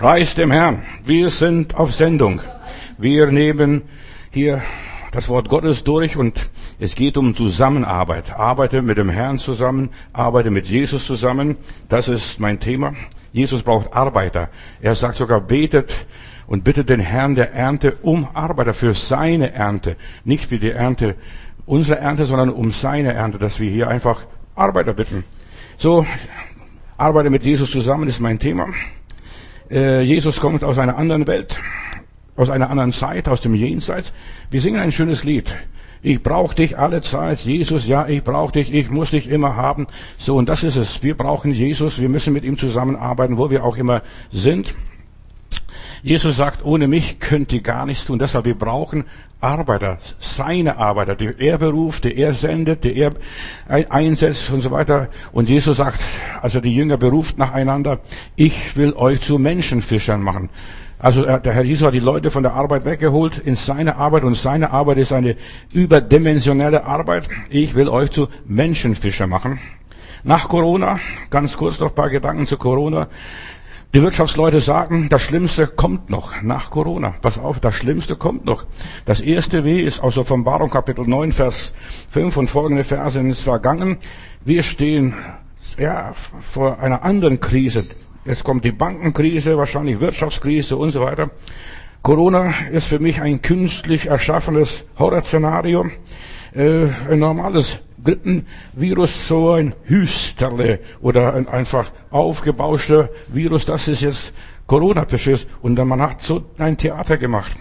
Preis dem Herrn. Wir sind auf Sendung. Wir nehmen hier das Wort Gottes durch und es geht um Zusammenarbeit. Arbeite mit dem Herrn zusammen, arbeite mit Jesus zusammen. Das ist mein Thema. Jesus braucht Arbeiter. Er sagt sogar, betet und bittet den Herrn der Ernte um Arbeiter für seine Ernte. Nicht für die Ernte, unsere Ernte, sondern um seine Ernte, dass wir hier einfach Arbeiter bitten. So, arbeite mit Jesus zusammen ist mein Thema. Äh, Jesus kommt aus einer anderen Welt, aus einer anderen Zeit, aus dem Jenseits. Wir singen ein schönes Lied. Ich brauche dich alle Zeit, Jesus, ja, ich brauche dich, ich muss dich immer haben. So, und das ist es. Wir brauchen Jesus, wir müssen mit ihm zusammenarbeiten, wo wir auch immer sind. Jesus sagt, ohne mich könnt ihr gar nichts tun. Deshalb, wir brauchen Arbeiter, seine Arbeiter, die er beruft, die er sendet, die er einsetzt und so weiter. Und Jesus sagt, also die Jünger beruft nacheinander, ich will euch zu Menschenfischern machen. Also der Herr Jesus hat die Leute von der Arbeit weggeholt in seine Arbeit und seine Arbeit ist eine überdimensionelle Arbeit. Ich will euch zu Menschenfischer machen. Nach Corona, ganz kurz noch ein paar Gedanken zu Corona. Die Wirtschaftsleute sagen, das Schlimmste kommt noch nach Corona. Pass auf, das Schlimmste kommt noch. Das erste W ist aus Offenbarung Kapitel 9, Vers 5 und folgende Verse ist vergangen. Wir stehen ja, vor einer anderen Krise. Es kommt die Bankenkrise, wahrscheinlich Wirtschaftskrise und so weiter. Corona ist für mich ein künstlich erschaffenes Horrorszenario. Äh, ein normales Grippenvirus so ein Hüsterle oder ein einfach aufgebauschter Virus, das ist jetzt Corona, verstehst? Und dann man hat so ein Theater gemacht,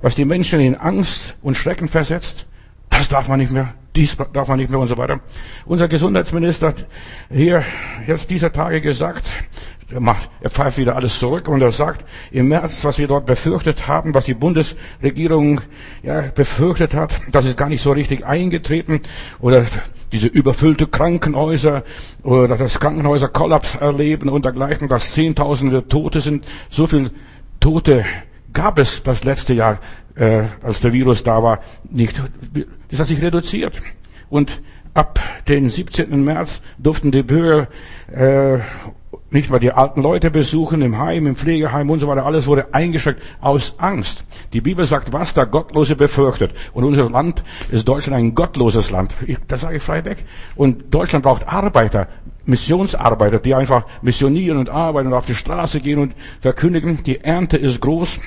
was die Menschen in Angst und Schrecken versetzt. Das darf man nicht mehr, dies darf man nicht mehr und so weiter. Unser Gesundheitsminister hat hier jetzt dieser Tage gesagt, er, macht, er pfeift wieder alles zurück und er sagt, im März, was wir dort befürchtet haben, was die Bundesregierung ja, befürchtet hat, das ist gar nicht so richtig eingetreten. Oder diese überfüllte Krankenhäuser oder das Krankenhäuser Kollaps erleben und dergleichen, dass Zehntausende Tote sind. So viel Tote gab es das letzte Jahr, äh, als der Virus da war, nicht. Das hat sich reduziert. Und ab den 17. März durften die Bürger äh, nicht mal die alten Leute besuchen im Heim, im Pflegeheim und so weiter. Alles wurde eingeschränkt aus Angst. Die Bibel sagt, was der Gottlose befürchtet. Und unser Land ist Deutschland ein gottloses Land. Ich, das sage ich frei weg. Und Deutschland braucht Arbeiter, Missionsarbeiter, die einfach missionieren und arbeiten und auf die Straße gehen und verkündigen. Die Ernte ist groß,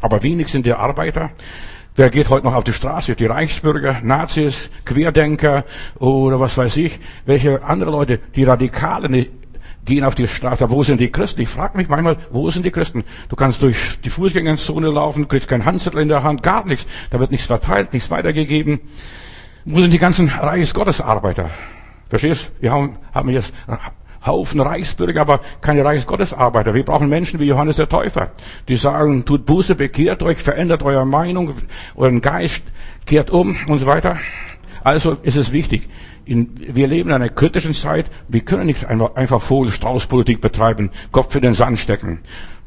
aber wenig sind die Arbeiter. Wer geht heute noch auf die Straße? Die Reichsbürger, Nazis, Querdenker oder was weiß ich, welche andere Leute, die Radikalen, gehen auf die Straße. Wo sind die Christen? Ich frage mich manchmal, wo sind die Christen? Du kannst durch die Fußgängerzone laufen, kriegst kein Handzettel in der Hand, gar nichts. Da wird nichts verteilt, nichts weitergegeben. Wo sind die ganzen Reichsgottesarbeiter? Verstehst? Wir haben, haben jetzt Haufen Reichsbürger, aber keine Reichsgottesarbeiter. Wir brauchen Menschen wie Johannes der Täufer, die sagen, tut Buße, bekehrt euch, verändert eure Meinung, euren Geist, kehrt um und so weiter. Also ist es wichtig. In, wir leben in einer kritischen Zeit. Wir können nicht einfach, Vogel-Strauß-Politik betreiben, Kopf in den Sand stecken.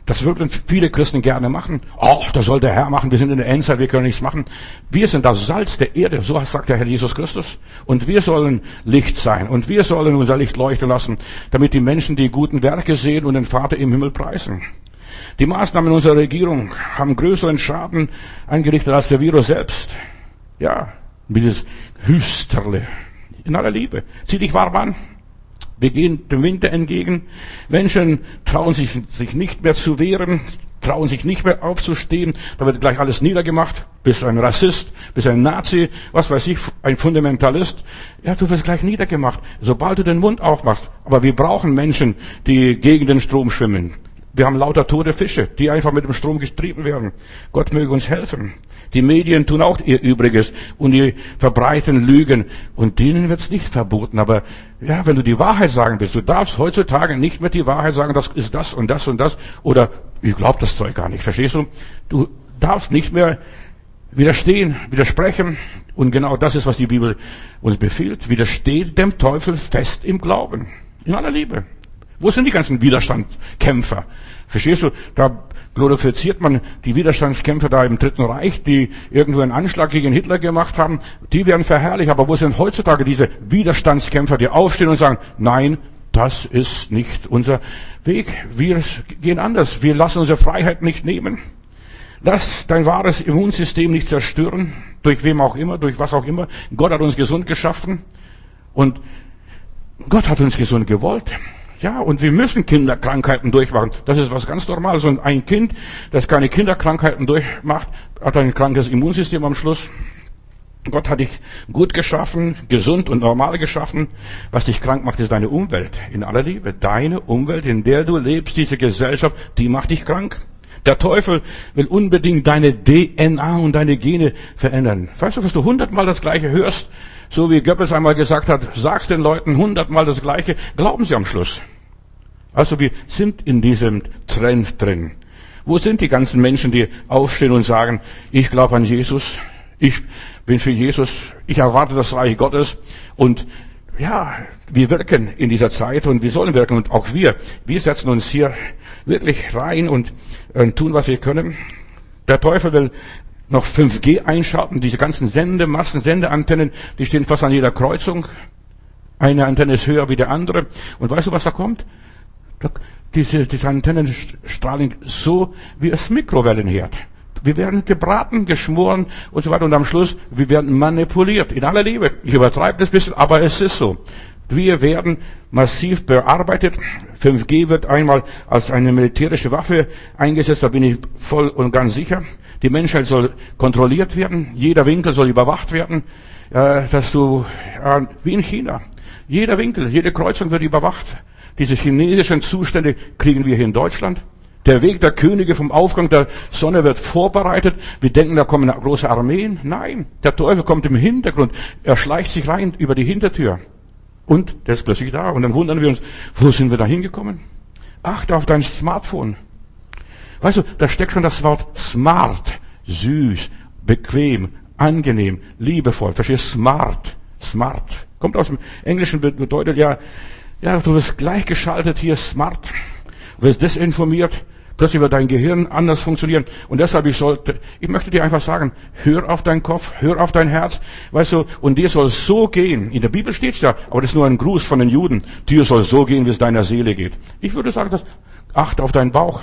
Das würden viele Christen gerne machen. Ach, das soll der Herr machen. Wir sind in der Endzeit, wir können nichts machen. Wir sind das Salz der Erde, so sagt der Herr Jesus Christus. Und wir sollen Licht sein. Und wir sollen unser Licht leuchten lassen, damit die Menschen die guten Werke sehen und den Vater im Himmel preisen. Die Maßnahmen unserer Regierung haben größeren Schaden angerichtet als der Virus selbst. Ja, dieses Hüsterle. In aller Liebe. Zieh dich warm an. Wir gehen dem Winter entgegen. Menschen trauen sich, sich nicht mehr zu wehren, trauen sich nicht mehr aufzustehen. Da wird gleich alles niedergemacht. Bist ein Rassist, bist ein Nazi, was weiß ich, ein Fundamentalist. Ja, du wirst gleich niedergemacht, sobald du den Mund aufmachst. Aber wir brauchen Menschen, die gegen den Strom schwimmen. Wir haben lauter tote Fische, die einfach mit dem Strom getrieben werden. Gott möge uns helfen. Die Medien tun auch ihr Übriges und die verbreiten Lügen und denen wird's nicht verboten. Aber ja, wenn du die Wahrheit sagen willst, du darfst heutzutage nicht mehr die Wahrheit sagen, das ist das und das und das oder ich glaube das Zeug gar nicht. Verstehst du? Du darfst nicht mehr widerstehen, widersprechen und genau das ist, was die Bibel uns befiehlt. Widersteht dem Teufel fest im Glauben, in aller Liebe. Wo sind die ganzen Widerstandskämpfer? Verstehst du? Da glorifiziert man die Widerstandskämpfer da im Dritten Reich, die irgendwo einen Anschlag gegen Hitler gemacht haben. Die werden verherrlicht. Aber wo sind heutzutage diese Widerstandskämpfer, die aufstehen und sagen, nein, Das ist nicht unser Weg. Wir gehen anders. Wir lassen unsere Freiheit nicht nehmen. Lass dein wahres Immunsystem nicht zerstören, durch wem auch immer, durch was auch immer. Gott hat uns gesund geschaffen und Gott hat uns gesund gewollt. Ja, und wir müssen Kinderkrankheiten durchmachen. Das ist was ganz Normales. Und ein Kind, das keine Kinderkrankheiten durchmacht, hat ein krankes Immunsystem am Schluss. Gott hat dich gut geschaffen, gesund und normal geschaffen. Was dich krank macht, ist deine Umwelt. In aller Liebe. Deine Umwelt, in der du lebst, diese Gesellschaft, die macht dich krank. Der Teufel will unbedingt deine DNA und deine Gene verändern. Weißt du, was du hundertmal das Gleiche hörst? So wie Goebbels einmal gesagt hat, sag's den Leuten hundertmal das Gleiche, glauben sie am Schluss. Also wir sind in diesem Trend drin. Wo sind die ganzen Menschen, die aufstehen und sagen, ich glaube an Jesus, ich bin für Jesus, ich erwarte das Reich Gottes und ja, wir wirken in dieser Zeit und wir sollen wirken und auch wir, wir setzen uns hier wirklich rein und äh, tun, was wir können. Der Teufel will noch 5G einschalten, diese ganzen Sendemassen, Sendeantennen, die stehen fast an jeder Kreuzung. Eine Antenne ist höher wie der andere. Und weißt du, was da kommt? Diese, diese Antennen strahlen so wie das Mikrowellenherd. Wir werden gebraten, geschmoren und so weiter. Und am Schluss, wir werden manipuliert. In aller Liebe. Ich übertreibe das ein bisschen, aber es ist so. Wir werden massiv bearbeitet. 5G wird einmal als eine militärische Waffe eingesetzt, da bin ich voll und ganz sicher. Die Menschheit soll kontrolliert werden, jeder Winkel soll überwacht werden, äh, dass du, äh, wie in China, jeder Winkel, jede Kreuzung wird überwacht. Diese chinesischen Zustände kriegen wir hier in Deutschland. Der Weg der Könige vom Aufgang der Sonne wird vorbereitet. Wir denken, da kommen große Armeen. Nein, der Teufel kommt im Hintergrund. Er schleicht sich rein über die Hintertür. Und der ist plötzlich da. Und dann wundern wir uns, wo sind wir da hingekommen? Achte auf dein Smartphone. Weißt du, da steckt schon das Wort smart. Süß, bequem, angenehm, liebevoll. Verstehst? Smart. Smart. Kommt aus dem Englischen, bedeutet ja, ja, du wirst gleichgeschaltet hier, smart. Wirst desinformiert. Plötzlich wird dein Gehirn anders funktionieren. Und deshalb, ich sollte, ich möchte dir einfach sagen, hör auf deinen Kopf, hör auf dein Herz, weißt du, und dir soll so gehen. In der Bibel steht's ja, aber das ist nur ein Gruß von den Juden. Dir soll so gehen, wie es deiner Seele geht. Ich würde sagen, das, achte auf deinen Bauch.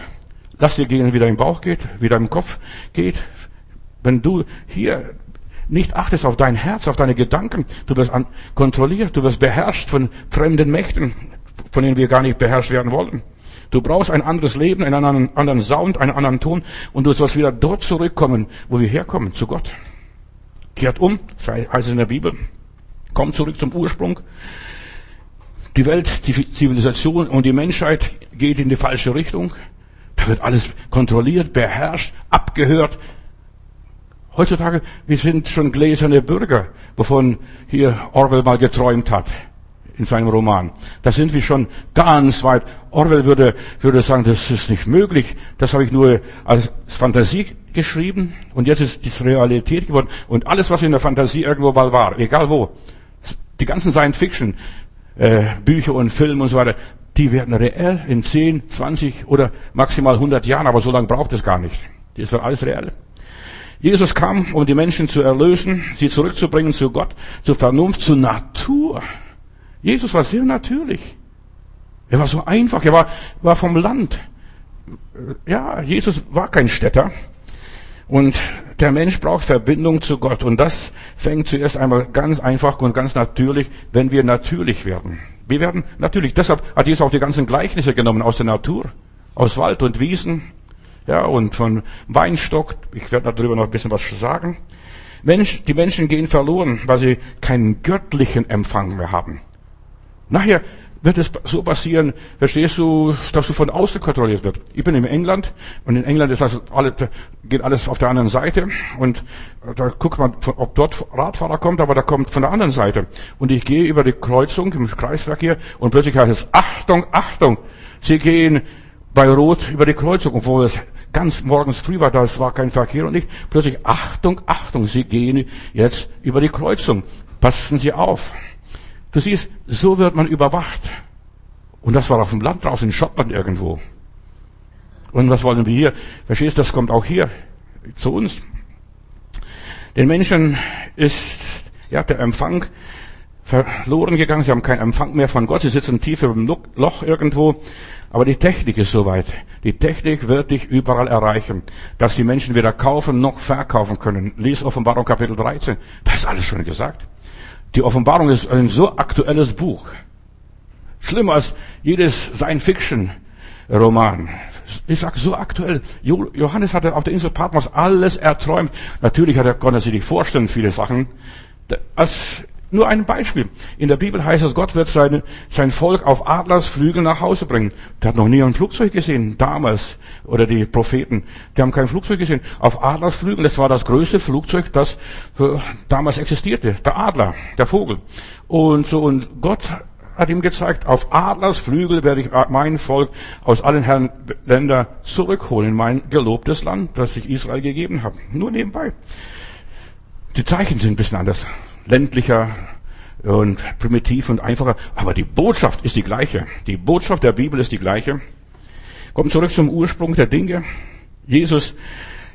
Lass dir gehen, wie dein Bauch geht, wie dein Kopf geht. Wenn du hier nicht achtest auf dein Herz, auf deine Gedanken, du wirst kontrolliert, du wirst beherrscht von fremden Mächten, von denen wir gar nicht beherrscht werden wollen. Du brauchst ein anderes Leben, einen anderen, anderen Sound, einen anderen Ton und du sollst wieder dort zurückkommen, wo wir herkommen, zu Gott. Kehrt um, heißt es in der Bibel. Komm zurück zum Ursprung. Die Welt, die Zivilisation und die Menschheit geht in die falsche Richtung. Da wird alles kontrolliert, beherrscht, abgehört. Heutzutage, wir sind schon gläserne Bürger, wovon hier Orwell mal geträumt hat in seinem Roman. Da sind wir schon ganz weit. Orwell würde, würde sagen, das ist nicht möglich. Das habe ich nur als Fantasie geschrieben und jetzt ist es Realität geworden. Und alles, was in der Fantasie irgendwo mal war, egal wo, die ganzen Science-Fiction, äh, Bücher und Filme und so weiter, die werden reell in 10, 20 oder maximal 100 Jahren, aber so lange braucht es gar nicht. Das wird alles reell. Jesus kam, um die Menschen zu erlösen, sie zurückzubringen zu Gott, zur Vernunft, zur Natur. Jesus war sehr natürlich. Er war so einfach. Er war, war vom Land. Ja, Jesus war kein Städter. Und der Mensch braucht Verbindung zu Gott. Und das fängt zuerst einmal ganz einfach und ganz natürlich, wenn wir natürlich werden. Wir werden natürlich. Deshalb hat Jesus auch die ganzen Gleichnisse genommen aus der Natur. Aus Wald und Wiesen. Ja, und von Weinstock. Ich werde darüber noch ein bisschen was sagen. Mensch, die Menschen gehen verloren, weil sie keinen göttlichen Empfang mehr haben. Nachher wird es so passieren, verstehst du, dass du von außen kontrolliert wird. Ich bin in England und in England ist also alles, geht alles auf der anderen Seite und da guckt man, ob dort Radfahrer kommt, aber da kommt von der anderen Seite. Und ich gehe über die Kreuzung im Kreisverkehr und plötzlich heißt es, Achtung, Achtung, Sie gehen bei Rot über die Kreuzung, obwohl es ganz morgens früh war, da war kein Verkehr und nicht. Plötzlich, Achtung, Achtung, Sie gehen jetzt über die Kreuzung. Passen Sie auf. Du siehst, so wird man überwacht. Und das war auf dem Land draußen in Schottland irgendwo. Und was wollen wir hier? Verstehst du, das kommt auch hier zu uns. Den Menschen ist, ja, der Empfang verloren gegangen. Sie haben keinen Empfang mehr von Gott. Sie sitzen tief im Loch irgendwo. Aber die Technik ist soweit. Die Technik wird dich überall erreichen, dass die Menschen weder kaufen noch verkaufen können. Lies Offenbarung Kapitel 13. Da ist alles schon gesagt. Die Offenbarung ist ein so aktuelles Buch. Schlimmer als jedes Science-Fiction-Roman. Ich sag so aktuell. Johannes hatte auf der Insel Patmos alles erträumt. Natürlich hat er, konnte er sich nicht vorstellen, viele Sachen. Als nur ein Beispiel. In der Bibel heißt es, Gott wird seine, sein Volk auf Adlersflügel nach Hause bringen. Der hat noch nie ein Flugzeug gesehen, damals. Oder die Propheten, die haben kein Flugzeug gesehen. Auf Adlersflügeln, das war das größte Flugzeug, das damals existierte. Der Adler, der Vogel. Und so, und Gott hat ihm gezeigt, auf Adlersflügel werde ich mein Volk aus allen Herren Ländern zurückholen in mein gelobtes Land, das ich Israel gegeben habe. Nur nebenbei. Die Zeichen sind ein bisschen anders ländlicher und primitiv und einfacher. Aber die Botschaft ist die gleiche. Die Botschaft der Bibel ist die gleiche. Kommt zurück zum Ursprung der Dinge. Jesus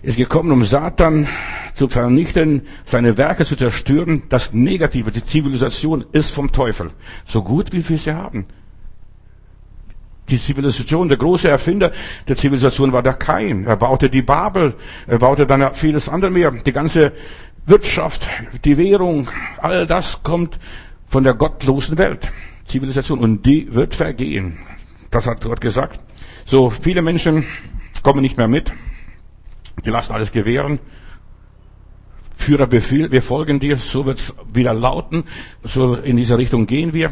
ist gekommen, um Satan zu vernichten, seine Werke zu zerstören. Das Negative, die Zivilisation ist vom Teufel. So gut, wie wir sie haben. Die Zivilisation, der große Erfinder der Zivilisation war der Kain. Er baute die Babel, er baute dann vieles andere mehr. Die ganze Wirtschaft, die Währung, all das kommt von der gottlosen Welt, Zivilisation, und die wird vergehen. Das hat Gott gesagt. So, viele Menschen kommen nicht mehr mit. Die lassen alles gewähren. Führerbefehl, wir folgen dir, so wird es wieder lauten, so in diese Richtung gehen wir.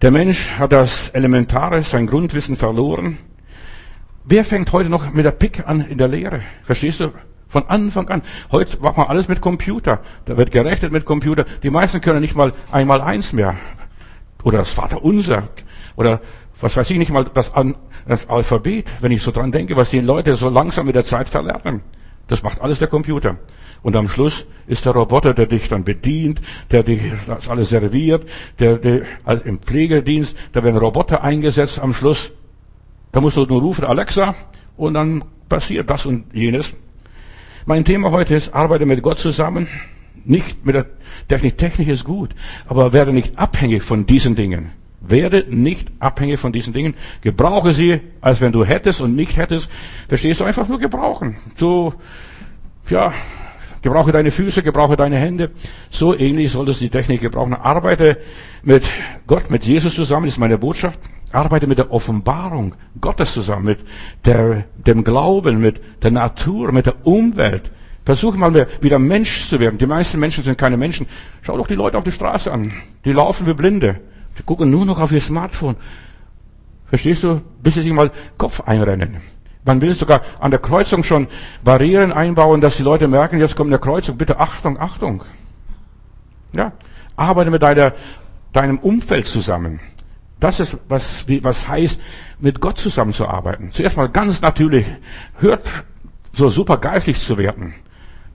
Der Mensch hat das Elementare, sein Grundwissen verloren. Wer fängt heute noch mit der Pick an in der Lehre? Verstehst du? Von Anfang an. Heute macht man alles mit Computer. Da wird gerechnet mit Computer. Die meisten können nicht mal einmal eins mehr. Oder das Vaterunser. Oder was weiß ich nicht mal das, das Alphabet, wenn ich so dran denke, was die Leute so langsam mit der Zeit verlernen. Das macht alles der Computer. Und am Schluss ist der Roboter, der dich dann bedient, der dich das alles serviert, der, der also im Pflegedienst, da werden Roboter eingesetzt am Schluss. Da musst du nur rufen, Alexa, und dann passiert das und jenes. Mein Thema heute ist, arbeite mit Gott zusammen. Nicht mit der Technik. Technik ist gut. Aber werde nicht abhängig von diesen Dingen. Werde nicht abhängig von diesen Dingen. Gebrauche sie, als wenn du hättest und nicht hättest. Verstehst du? Einfach nur gebrauchen. So, ja, gebrauche deine Füße, gebrauche deine Hände. So ähnlich solltest du die Technik gebrauchen. Arbeite mit Gott, mit Jesus zusammen, ist meine Botschaft. Arbeite mit der Offenbarung Gottes zusammen, mit der, dem Glauben, mit der Natur, mit der Umwelt. Versuch mal wieder Mensch zu werden. Die meisten Menschen sind keine Menschen. Schau doch die Leute auf die Straße an. Die laufen wie Blinde. Die gucken nur noch auf ihr Smartphone. Verstehst du? Bis sie sich mal Kopf einrennen. Man will sogar an der Kreuzung schon Barrieren einbauen, dass die Leute merken, jetzt kommt eine Kreuzung. Bitte Achtung, Achtung. Ja. Arbeite mit deiner, deinem Umfeld zusammen. Das ist, was, was heißt, mit Gott zusammenzuarbeiten. Zuerst mal ganz natürlich, hört so super geistlich zu werden.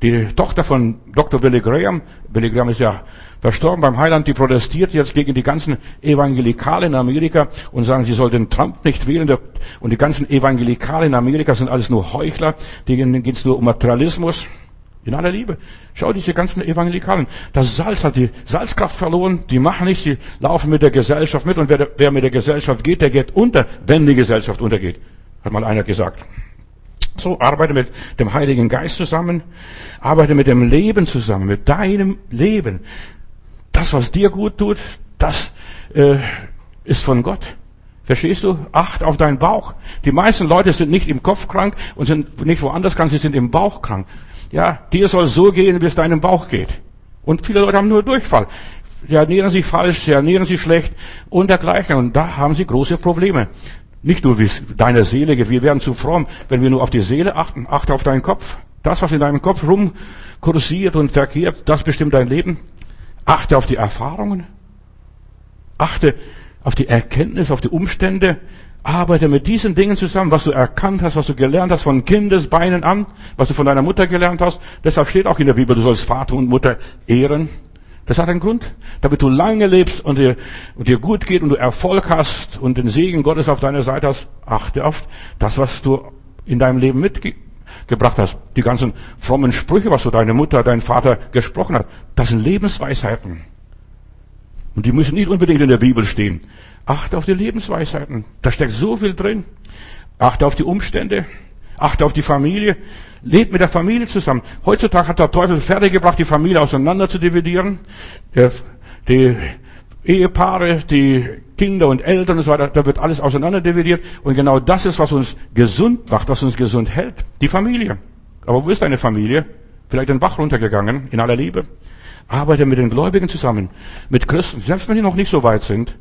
Die Tochter von Dr. Billy Graham, Billy Graham ist ja verstorben beim Heiland, die protestiert jetzt gegen die ganzen Evangelikalen in Amerika und sagen, sie soll den Trump nicht wählen. Und die ganzen Evangelikalen in Amerika sind alles nur Heuchler, denen geht es nur um Materialismus. In aller Liebe. Schau diese ganzen Evangelikalen. Das Salz hat die Salzkraft verloren. Die machen nichts. Die laufen mit der Gesellschaft mit. Und wer, wer mit der Gesellschaft geht, der geht unter, wenn die Gesellschaft untergeht. Hat mal einer gesagt. So, arbeite mit dem Heiligen Geist zusammen. Arbeite mit dem Leben zusammen. Mit deinem Leben. Das, was dir gut tut, das äh, ist von Gott. Verstehst du? Acht auf deinen Bauch. Die meisten Leute sind nicht im Kopf krank und sind nicht woanders krank, sie sind im Bauch krank. Ja, dir soll so gehen, wie es deinem Bauch geht. Und viele Leute haben nur Durchfall. Sie ernähren sich falsch, sie ernähren sich schlecht und dergleichen. Und da haben sie große Probleme. Nicht nur, wie es deiner Seele geht. Wir werden zu fromm, wenn wir nur auf die Seele achten. Achte auf deinen Kopf. Das, was in deinem Kopf rumkursiert und verkehrt, das bestimmt dein Leben. Achte auf die Erfahrungen. Achte auf die Erkenntnis, auf die Umstände. Arbeite mit diesen Dingen zusammen, was du erkannt hast, was du gelernt hast von Kindesbeinen an, was du von deiner Mutter gelernt hast. Deshalb steht auch in der Bibel, du sollst Vater und Mutter ehren. Das hat einen Grund, damit du lange lebst und dir, und dir gut geht und du Erfolg hast und den Segen Gottes auf deiner Seite hast. Achte auf das, was du in deinem Leben mitgebracht hast. Die ganzen frommen Sprüche, was so deine Mutter, dein Vater gesprochen hat. Das sind Lebensweisheiten. Und die müssen nicht unbedingt in der Bibel stehen. Achte auf die Lebensweisheiten. Da steckt so viel drin. Achte auf die Umstände. Achte auf die Familie. Lebt mit der Familie zusammen. Heutzutage hat der Teufel fertiggebracht, die Familie auseinander zu dividieren. Die Ehepaare, die Kinder und Eltern und so weiter, da wird alles auseinander dividiert. Und genau das ist, was uns gesund macht, was uns gesund hält. Die Familie. Aber wo ist deine Familie? Vielleicht den Bach runtergegangen, in aller Liebe. Arbeite mit den Gläubigen zusammen, mit Christen, selbst wenn die noch nicht so weit sind.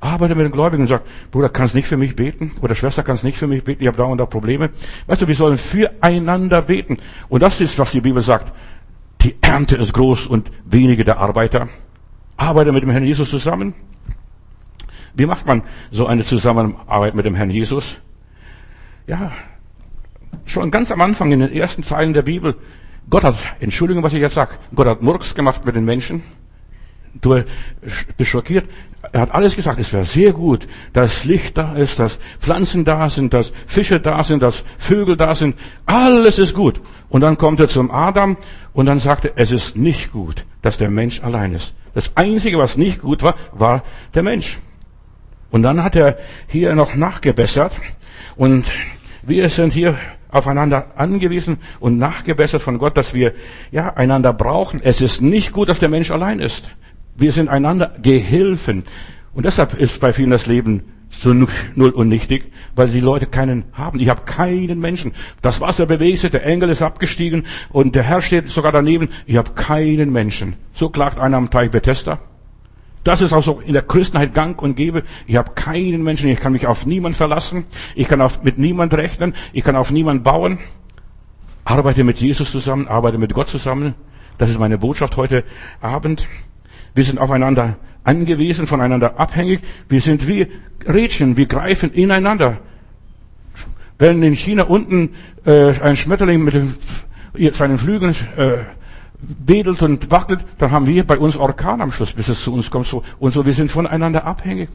Arbeite mit den Gläubigen und sag, Bruder, kannst nicht für mich beten? Oder Schwester, kannst nicht für mich beten? Ich habe da und da Probleme. Weißt du, wir sollen füreinander beten. Und das ist, was die Bibel sagt. Die Ernte ist groß und wenige der Arbeiter. Arbeite mit dem Herrn Jesus zusammen. Wie macht man so eine Zusammenarbeit mit dem Herrn Jesus? Ja, schon ganz am Anfang in den ersten Zeilen der Bibel Gott hat, Entschuldigung, was ich jetzt sage, Gott hat Murks gemacht mit den Menschen. Du bist schockiert. Er hat alles gesagt. Es wäre sehr gut, dass Licht da ist, dass Pflanzen da sind, dass Fische da sind, dass Vögel da sind. Alles ist gut. Und dann kommt er zum Adam und dann sagt er, es ist nicht gut, dass der Mensch allein ist. Das Einzige, was nicht gut war, war der Mensch. Und dann hat er hier noch nachgebessert. Und wir sind hier aufeinander angewiesen und nachgebessert von Gott, dass wir ja einander brauchen. Es ist nicht gut, dass der Mensch allein ist. Wir sind einander Gehilfen. Und deshalb ist bei vielen das Leben so null und nichtig, weil die Leute keinen haben. Ich habe keinen Menschen. Das Wasser bewegt sich, der Engel ist abgestiegen und der Herr steht sogar daneben. Ich habe keinen Menschen. So klagt einer am Teich Bethesda. Das ist auch so in der Christenheit gang und gäbe. Ich habe keinen Menschen, ich kann mich auf niemand verlassen, ich kann auf, mit niemand rechnen, ich kann auf niemand bauen. Arbeite mit Jesus zusammen, arbeite mit Gott zusammen. Das ist meine Botschaft heute Abend. Wir sind aufeinander angewiesen, voneinander abhängig. Wir sind wie Rädchen, wir greifen ineinander. Wenn in China unten äh, ein Schmetterling mit dem, seinen Flügeln äh, wedelt und wackelt, dann haben wir bei uns Orkan am Schluss, bis es zu uns kommt. So, und so, wir sind voneinander abhängig.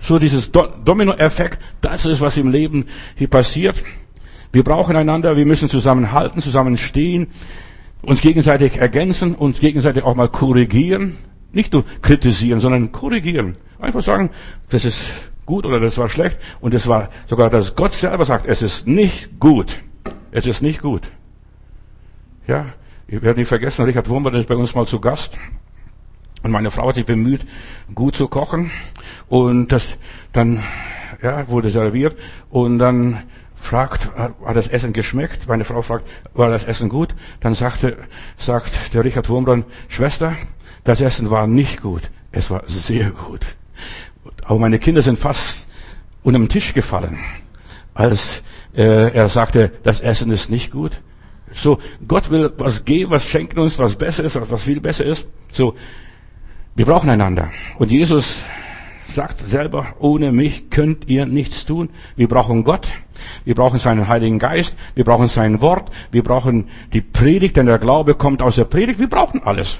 So dieses Do Domino-Effekt, das ist, was im Leben hier passiert. Wir brauchen einander, wir müssen zusammenhalten, zusammenstehen, uns gegenseitig ergänzen, uns gegenseitig auch mal korrigieren. Nicht nur kritisieren, sondern korrigieren. Einfach sagen, das ist gut oder das war schlecht. Und es war sogar, dass Gott selber sagt, es ist nicht gut. Es ist nicht gut. Ja, ich werde nicht vergessen, Richard Wurmber ist bei uns mal zu Gast. Und meine Frau hat sich bemüht, gut zu kochen. Und das dann, ja, wurde serviert. Und dann fragt, hat das Essen geschmeckt? Meine Frau fragt, war das Essen gut? Dann sagte, sagt der Richard Wurmbrand, Schwester, das Essen war nicht gut. Es war sehr gut. Aber meine Kinder sind fast unter den Tisch gefallen, als äh, er sagte, das Essen ist nicht gut. So, Gott will was geben, was schenken uns, was besser ist, was viel besser ist. So, wir brauchen einander. Und Jesus sagt selber, ohne mich könnt ihr nichts tun. Wir brauchen Gott. Wir brauchen seinen Heiligen Geist. Wir brauchen sein Wort. Wir brauchen die Predigt, denn der Glaube kommt aus der Predigt. Wir brauchen alles.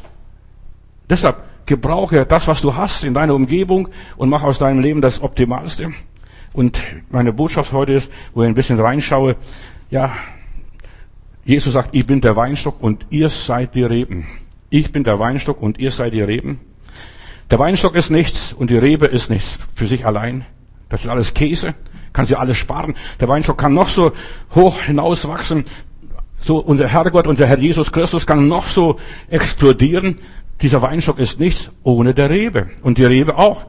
Deshalb gebrauche das, was du hast in deiner Umgebung und mach aus deinem Leben das Optimalste. Und meine Botschaft heute ist, wo ich ein bisschen reinschaue, ja, Jesus sagt, ich bin der Weinstock und ihr seid die Reben. Ich bin der Weinstock und ihr seid die Reben. Der Weinstock ist nichts und die Rebe ist nichts für sich allein. Das ist alles Käse, kann sie alles sparen. Der Weinstock kann noch so hoch hinauswachsen. So unser Herrgott, unser Herr Jesus Christus kann noch so explodieren. Dieser Weinstock ist nichts ohne der Rebe. Und die Rebe auch.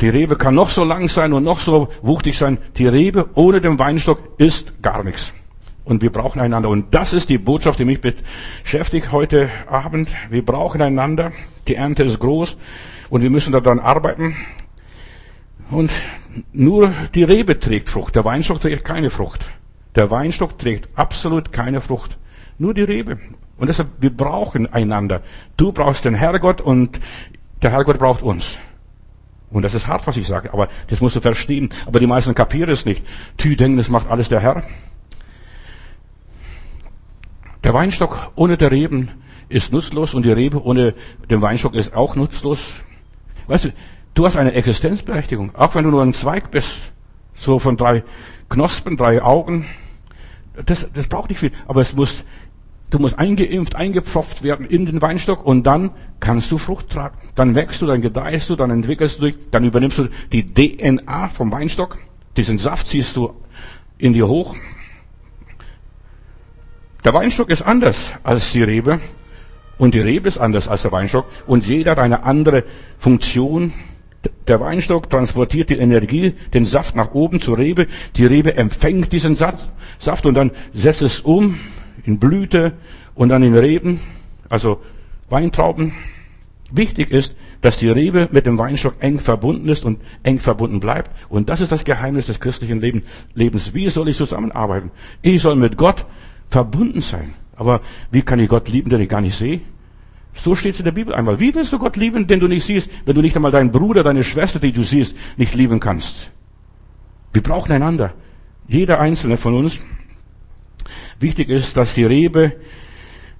Die Rebe kann noch so lang sein und noch so wuchtig sein. Die Rebe ohne den Weinstock ist gar nichts. Und wir brauchen einander. Und das ist die Botschaft, die mich beschäftigt heute Abend. Wir brauchen einander. Die Ernte ist groß und wir müssen daran arbeiten. Und nur die Rebe trägt Frucht. Der Weinstock trägt keine Frucht. Der Weinstock trägt absolut keine Frucht. Nur die Rebe. Und deshalb, wir brauchen einander. Du brauchst den Herrgott und der Herrgott braucht uns. Und das ist hart, was ich sage, aber das musst du verstehen. Aber die meisten kapieren es nicht. Die denken, das macht alles der Herr. Der Weinstock ohne der Reben ist nutzlos und die Rebe ohne den Weinstock ist auch nutzlos. Weißt du, du hast eine Existenzberechtigung, auch wenn du nur ein Zweig bist, so von drei Knospen, drei Augen. Das, das braucht nicht viel, aber es muss Du musst eingeimpft, eingepfropft werden in den Weinstock und dann kannst du Frucht tragen. Dann wächst du, dann gedeihst du, dann entwickelst du dich, dann übernimmst du die DNA vom Weinstock. Diesen Saft ziehst du in dir hoch. Der Weinstock ist anders als die Rebe und die Rebe ist anders als der Weinstock und jeder hat eine andere Funktion. Der Weinstock transportiert die Energie, den Saft nach oben zur Rebe. Die Rebe empfängt diesen Saft und dann setzt es um in Blüte und dann in Reben, also Weintrauben. Wichtig ist, dass die Rebe mit dem Weinstock eng verbunden ist und eng verbunden bleibt. Und das ist das Geheimnis des christlichen Lebens. Wie soll ich zusammenarbeiten? Ich soll mit Gott verbunden sein. Aber wie kann ich Gott lieben, den ich gar nicht sehe? So steht es in der Bibel einmal. Wie willst du Gott lieben, den du nicht siehst, wenn du nicht einmal deinen Bruder, deine Schwester, die du siehst, nicht lieben kannst? Wir brauchen einander. Jeder einzelne von uns Wichtig ist, dass die Rebe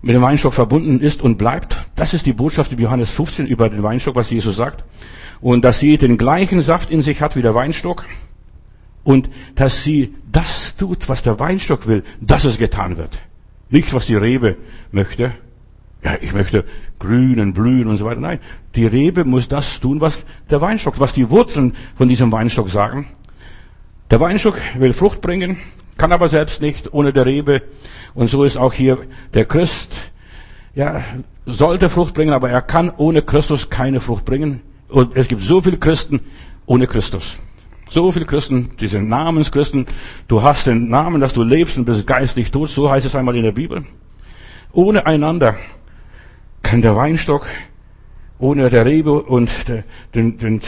mit dem Weinstock verbunden ist und bleibt. Das ist die Botschaft in Johannes 15 über den Weinstock, was Jesus sagt. Und dass sie den gleichen Saft in sich hat wie der Weinstock. Und dass sie das tut, was der Weinstock will, dass es getan wird. Nicht, was die Rebe möchte. Ja, ich möchte grünen, blühen und so weiter. Nein, die Rebe muss das tun, was der Weinstock, was die Wurzeln von diesem Weinstock sagen. Der Weinstock will Frucht bringen, kann aber selbst nicht ohne der Rebe. Und so ist auch hier der Christ, ja, sollte Frucht bringen, aber er kann ohne Christus keine Frucht bringen. Und es gibt so viele Christen ohne Christus. So viele Christen, diese Namenschristen. Du hast den Namen, dass du lebst und bist geistlich tot. So heißt es einmal in der Bibel. Ohne einander kann der Weinstock, ohne der Rebe und den, den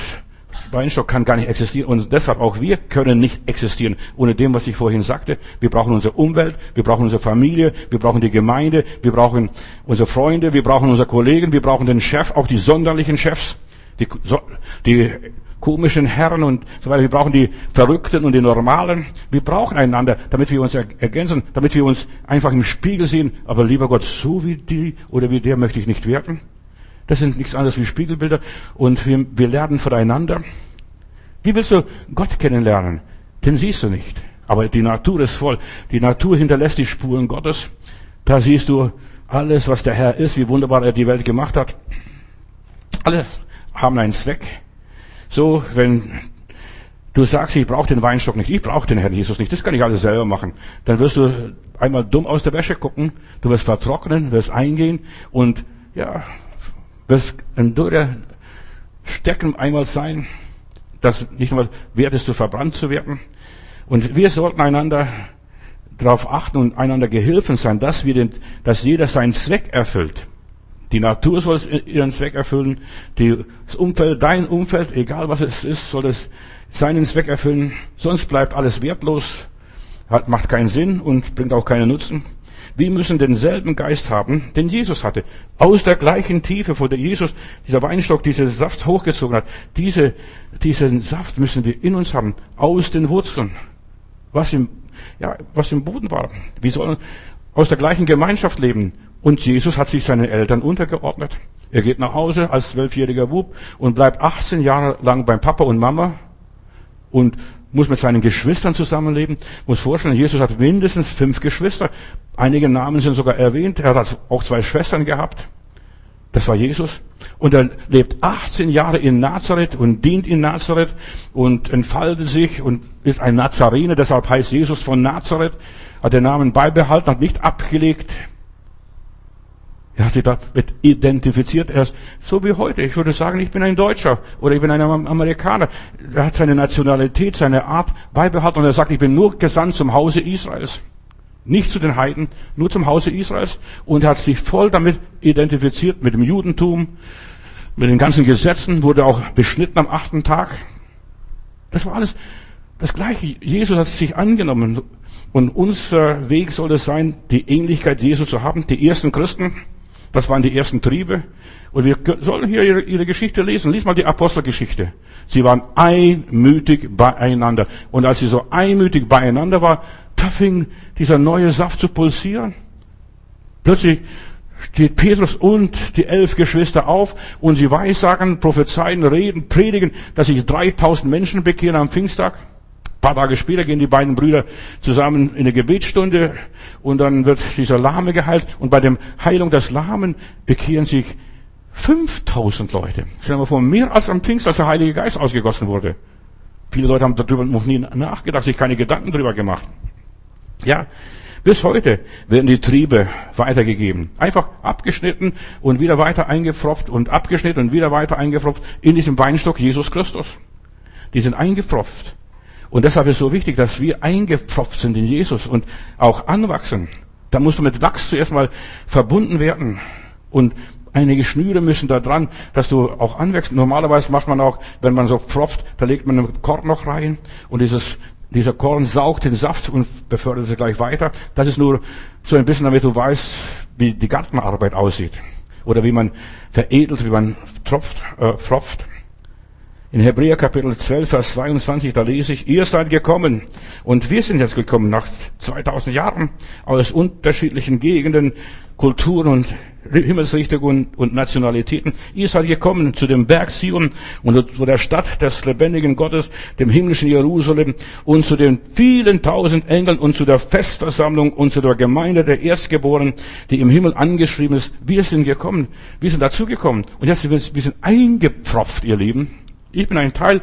Weinstock kann gar nicht existieren und deshalb auch wir können nicht existieren ohne dem, was ich vorhin sagte. Wir brauchen unsere Umwelt, wir brauchen unsere Familie, wir brauchen die Gemeinde, wir brauchen unsere Freunde, wir brauchen unsere Kollegen, wir brauchen den Chef, auch die sonderlichen Chefs, die, die komischen Herren und so weiter. Wir brauchen die Verrückten und die Normalen. Wir brauchen einander, damit wir uns ergänzen, damit wir uns einfach im Spiegel sehen. Aber lieber Gott, so wie die oder wie der möchte ich nicht werden. Das sind nichts anderes wie Spiegelbilder und wir, wir lernen voneinander. Wie willst du Gott kennenlernen? Den siehst du nicht. Aber die Natur ist voll. Die Natur hinterlässt die Spuren Gottes. Da siehst du alles, was der Herr ist, wie wunderbar er die Welt gemacht hat. Alle haben einen Zweck. So, wenn du sagst, ich brauche den Weinstock nicht, ich brauche den Herrn Jesus nicht, das kann ich alles selber machen, dann wirst du einmal dumm aus der Wäsche gucken, du wirst vertrocknen, wirst eingehen und ja, wirst ein dürrer Stecken einmal sein, das nicht nur wert ist, zu verbrannt zu werden. Und wir sollten einander darauf achten und einander Gehilfen sein, dass wir den, dass jeder seinen Zweck erfüllt. Die Natur soll ihren Zweck erfüllen, das Umfeld, dein Umfeld, egal was es ist, soll es seinen Zweck erfüllen, sonst bleibt alles wertlos, hat, macht keinen Sinn und bringt auch keinen Nutzen. Wir müssen denselben Geist haben, den Jesus hatte. Aus der gleichen Tiefe, wo der Jesus, dieser Weinstock, diesen Saft hochgezogen hat. Diese, diesen Saft müssen wir in uns haben. Aus den Wurzeln. Was im, ja, was im Boden war. Wir sollen aus der gleichen Gemeinschaft leben. Und Jesus hat sich seinen Eltern untergeordnet. Er geht nach Hause als zwölfjähriger Bub und bleibt 18 Jahre lang beim Papa und Mama und muss mit seinen Geschwistern zusammenleben. Muss vorstellen, Jesus hat mindestens fünf Geschwister. Einige Namen sind sogar erwähnt. Er hat auch zwei Schwestern gehabt. Das war Jesus. Und er lebt 18 Jahre in Nazareth und dient in Nazareth und entfaltet sich und ist ein Nazarener. Deshalb heißt Jesus von Nazareth. Hat den Namen beibehalten, hat nicht abgelegt. Er hat sich damit identifiziert. Er ist so wie heute. Ich würde sagen, ich bin ein Deutscher oder ich bin ein Amerikaner. Er hat seine Nationalität, seine Art beibehalten und er sagt, ich bin nur gesandt zum Hause Israels. Nicht zu den Heiden, nur zum Hause Israels. Und er hat sich voll damit identifiziert, mit dem Judentum, mit den ganzen Gesetzen, wurde auch beschnitten am achten Tag. Das war alles das Gleiche. Jesus hat sich angenommen. Und unser Weg soll es sein, die Ähnlichkeit Jesu zu haben. Die ersten Christen, das waren die ersten Triebe. Und wir sollen hier ihre, Geschichte lesen. Lies mal die Apostelgeschichte. Sie waren einmütig beieinander. Und als sie so einmütig beieinander waren, da fing dieser neue Saft zu pulsieren. Plötzlich steht Petrus und die elf Geschwister auf und sie weissagen, prophezeien, reden, predigen, dass sich 3000 Menschen bekehren am Pfingsttag. Paar Tage später gehen die beiden Brüder zusammen in eine Gebetsstunde und dann wird dieser Lahme geheilt und bei dem Heilung des Lahmen bekehren sich 5000 Leute. Stellen wir vor, mehr als am Pfingst, als der Heilige Geist ausgegossen wurde. Viele Leute haben darüber noch nie nachgedacht, sich keine Gedanken darüber gemacht. Ja, bis heute werden die Triebe weitergegeben. Einfach abgeschnitten und wieder weiter eingepfropft und abgeschnitten und wieder weiter eingepfropft in diesem Weinstock Jesus Christus. Die sind eingepfropft. Und deshalb ist es so wichtig, dass wir eingepfropft sind in Jesus und auch anwachsen. Da musst du mit Wachs zuerst mal verbunden werden. Und einige Schnüre müssen da dran, dass du auch anwächst. Normalerweise macht man auch, wenn man so pfropft, da legt man einen Korn noch rein und dieses, dieser Korn saugt den Saft und befördert es gleich weiter. Das ist nur so ein bisschen, damit du weißt, wie die Gartenarbeit aussieht. Oder wie man veredelt, wie man tropft, äh, pfropft. In Hebräer Kapitel 12, Vers 22, da lese ich, ihr seid gekommen und wir sind jetzt gekommen nach 2000 Jahren aus unterschiedlichen Gegenden, Kulturen und Himmelsrichtungen und Nationalitäten. Ihr seid gekommen zu dem Berg Sion und zu der Stadt des lebendigen Gottes, dem himmlischen Jerusalem und zu den vielen tausend Engeln und zu der Festversammlung und zu der Gemeinde der Erstgeborenen, die im Himmel angeschrieben ist. Wir sind gekommen. Wir sind dazugekommen. Und jetzt sind wir, wir sind eingepfropft, ihr Lieben. Ich bin ein Teil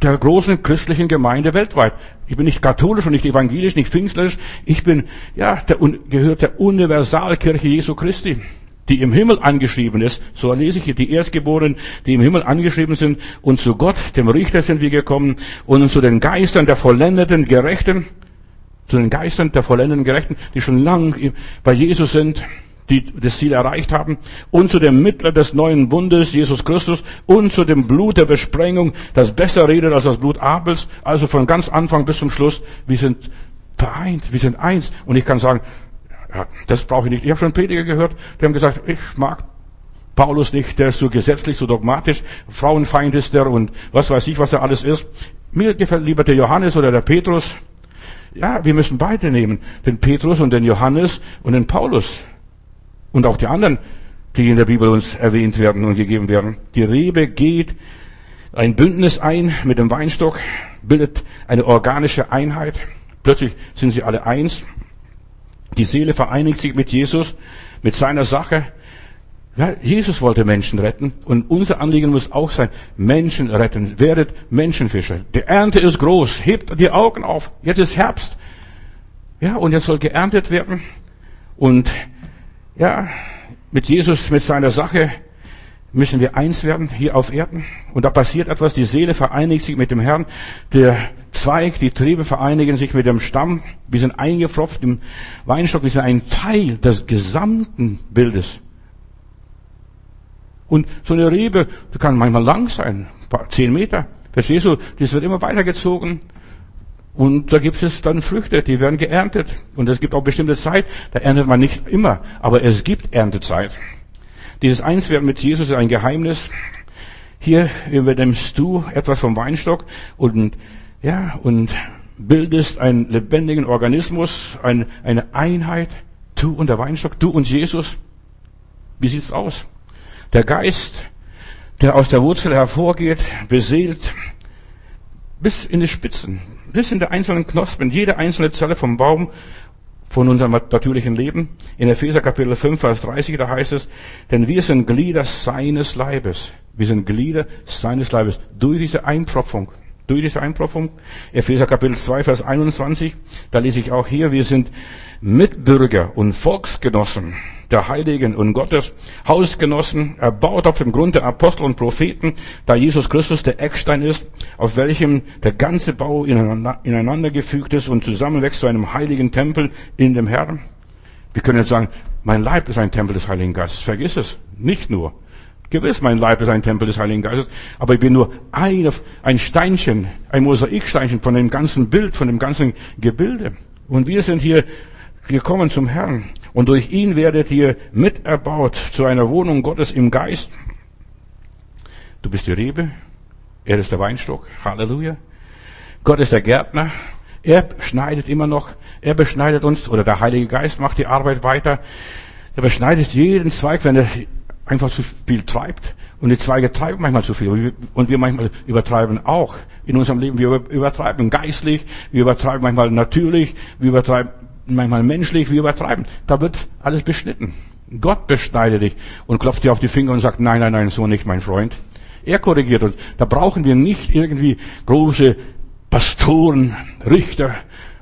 der großen christlichen Gemeinde weltweit. Ich bin nicht katholisch und nicht evangelisch, nicht pfingstlerisch. Ich bin, ja, der, gehört der Universalkirche Jesu Christi, die im Himmel angeschrieben ist. So lese ich hier die Erstgeborenen, die im Himmel angeschrieben sind. Und zu Gott, dem Richter, sind wir gekommen. Und zu den Geistern der vollendeten Gerechten, zu den Geistern der vollendeten Gerechten, die schon lang bei Jesus sind die das Ziel erreicht haben, und zu dem Mittler des neuen Bundes, Jesus Christus, und zu dem Blut der Besprengung, das besser redet als das Blut Abels, also von ganz Anfang bis zum Schluss, wir sind vereint, wir sind eins. Und ich kann sagen, ja, das brauche ich nicht. Ich habe schon Prediger gehört, die haben gesagt, ich mag Paulus nicht, der ist so gesetzlich, so dogmatisch, Frauenfeind ist der und was weiß ich, was er alles ist. Mir gefällt lieber der Johannes oder der Petrus. Ja, wir müssen beide nehmen, den Petrus und den Johannes und den Paulus. Und auch die anderen, die in der Bibel uns erwähnt werden und gegeben werden. Die Rebe geht ein Bündnis ein mit dem Weinstock, bildet eine organische Einheit. Plötzlich sind sie alle eins. Die Seele vereinigt sich mit Jesus, mit seiner Sache. Ja, Jesus wollte Menschen retten und unser Anliegen muss auch sein, Menschen retten. Werdet Menschenfischer. Die Ernte ist groß. Hebt die Augen auf. Jetzt ist Herbst. Ja, und jetzt soll geerntet werden. Und ja, mit Jesus, mit seiner Sache müssen wir eins werden hier auf Erden. Und da passiert etwas. Die Seele vereinigt sich mit dem Herrn. Der Zweig, die Triebe vereinigen sich mit dem Stamm. Wir sind eingepfropft im Weinstock. Wir sind ein Teil des gesamten Bildes. Und so eine Rebe, die kann manchmal lang sein. Zehn Meter. Verstehst du? Das wird immer weitergezogen. Und da gibt es dann Früchte, die werden geerntet. Und es gibt auch bestimmte Zeit, da erntet man nicht immer, aber es gibt Erntezeit. Dieses Einswerden mit Jesus ist ein Geheimnis. Hier übernimmst du etwas vom Weinstock und, ja, und bildest einen lebendigen Organismus, ein, eine Einheit. Du und der Weinstock, du und Jesus. Wie sieht's aus? Der Geist, der aus der Wurzel hervorgeht, beseelt bis in die Spitzen bis in der einzelnen Knospen, jede einzelne Zelle vom Baum von unserem natürlichen Leben. In Epheser Kapitel 5, Vers 30, da heißt es, denn wir sind Glieder seines Leibes. Wir sind Glieder seines Leibes durch diese Einpropfung. Durch diese Einpropfung. Epheser Kapitel 2, Vers 21, da lese ich auch hier, wir sind Mitbürger und Volksgenossen der Heiligen und Gottes, Hausgenossen, erbaut auf dem Grund der Apostel und Propheten, da Jesus Christus der Eckstein ist, auf welchem der ganze Bau ineinander gefügt ist und zusammenwächst zu einem heiligen Tempel in dem Herrn. Wir können jetzt sagen, mein Leib ist ein Tempel des Heiligen Geistes. Vergiss es. Nicht nur. Gewiss, mein Leib ist ein Tempel des Heiligen Geistes, aber ich bin nur ein, ein Steinchen, ein Mosaiksteinchen von dem ganzen Bild, von dem ganzen Gebilde. Und wir sind hier gekommen zum Herrn. Und durch ihn werdet ihr miterbaut zu einer Wohnung Gottes im Geist. Du bist die Rebe, er ist der Weinstock. Halleluja. Gott ist der Gärtner. Er schneidet immer noch, er beschneidet uns, oder der Heilige Geist macht die Arbeit weiter. Er beschneidet jeden Zweig, wenn er einfach zu viel treibt. Und die Zweige treiben manchmal zu viel. Und wir manchmal übertreiben auch in unserem Leben. Wir übertreiben geistlich, wir übertreiben manchmal natürlich, wir übertreiben manchmal menschlich, wir übertreiben. Da wird alles beschnitten. Gott beschneidet dich und klopft dir auf die Finger und sagt, nein, nein, nein, so nicht, mein Freund. Er korrigiert uns. Da brauchen wir nicht irgendwie große Pastoren, Richter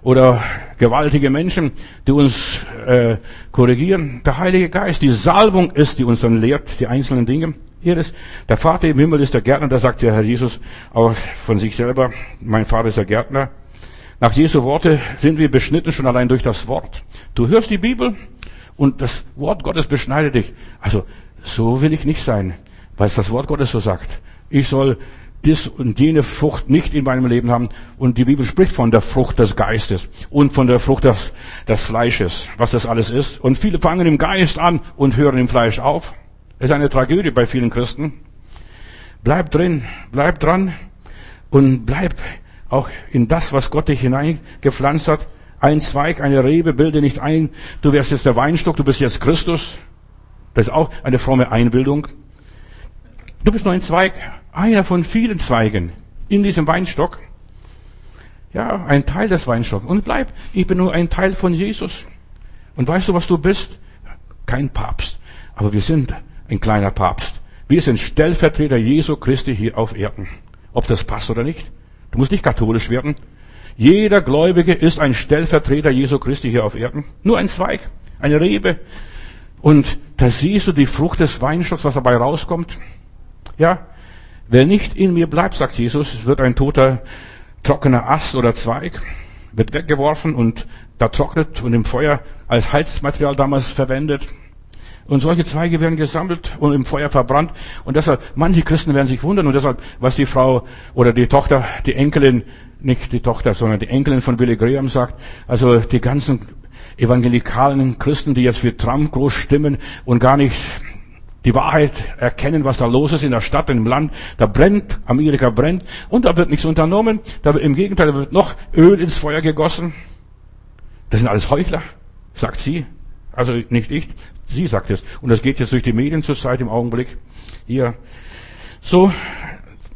oder gewaltige Menschen, die uns äh, korrigieren. Der Heilige Geist, die Salbung ist, die uns dann lehrt, die einzelnen Dinge. Hier ist, der Vater im Himmel ist der Gärtner, da sagt der Herr Jesus auch von sich selber, mein Vater ist der Gärtner. Nach Jesu Worte sind wir beschnitten schon allein durch das Wort. Du hörst die Bibel und das Wort Gottes beschneidet dich. Also, so will ich nicht sein, weil es das Wort Gottes so sagt. Ich soll dies und jene Frucht nicht in meinem Leben haben. Und die Bibel spricht von der Frucht des Geistes und von der Frucht des, des Fleisches, was das alles ist. Und viele fangen im Geist an und hören im Fleisch auf. Das ist eine Tragödie bei vielen Christen. Bleib drin, bleib dran und bleib auch in das, was Gott dich hineingepflanzt hat. Ein Zweig, eine Rebe, bilde nicht ein, du wärst jetzt der Weinstock, du bist jetzt Christus. Das ist auch eine fromme Einbildung. Du bist nur ein Zweig, einer von vielen Zweigen in diesem Weinstock. Ja, ein Teil des Weinstocks. Und bleib, ich bin nur ein Teil von Jesus. Und weißt du, was du bist? Kein Papst. Aber wir sind ein kleiner Papst. Wir sind Stellvertreter Jesu Christi hier auf Erden. Ob das passt oder nicht. Du musst nicht katholisch werden. Jeder Gläubige ist ein Stellvertreter Jesu Christi hier auf Erden. Nur ein Zweig, eine Rebe. Und da siehst du die Frucht des Weinstocks, was dabei rauskommt. Ja, wer nicht in mir bleibt, sagt Jesus, wird ein toter, trockener Ast oder Zweig, wird weggeworfen und da trocknet und im Feuer als Heizmaterial damals verwendet. Und solche Zweige werden gesammelt und im Feuer verbrannt. Und deshalb, manche Christen werden sich wundern und deshalb, was die Frau oder die Tochter, die Enkelin, nicht die Tochter, sondern die Enkelin von Billy Graham sagt, also die ganzen evangelikalen Christen, die jetzt für Trump groß stimmen und gar nicht die Wahrheit erkennen, was da los ist in der Stadt, im Land. Da brennt, Amerika brennt und da wird nichts unternommen. Da wird, Im Gegenteil, da wird noch Öl ins Feuer gegossen. Das sind alles Heuchler, sagt sie. Also nicht ich, sie sagt es. Und das geht jetzt durch die Medien zurzeit im Augenblick. Hier. So,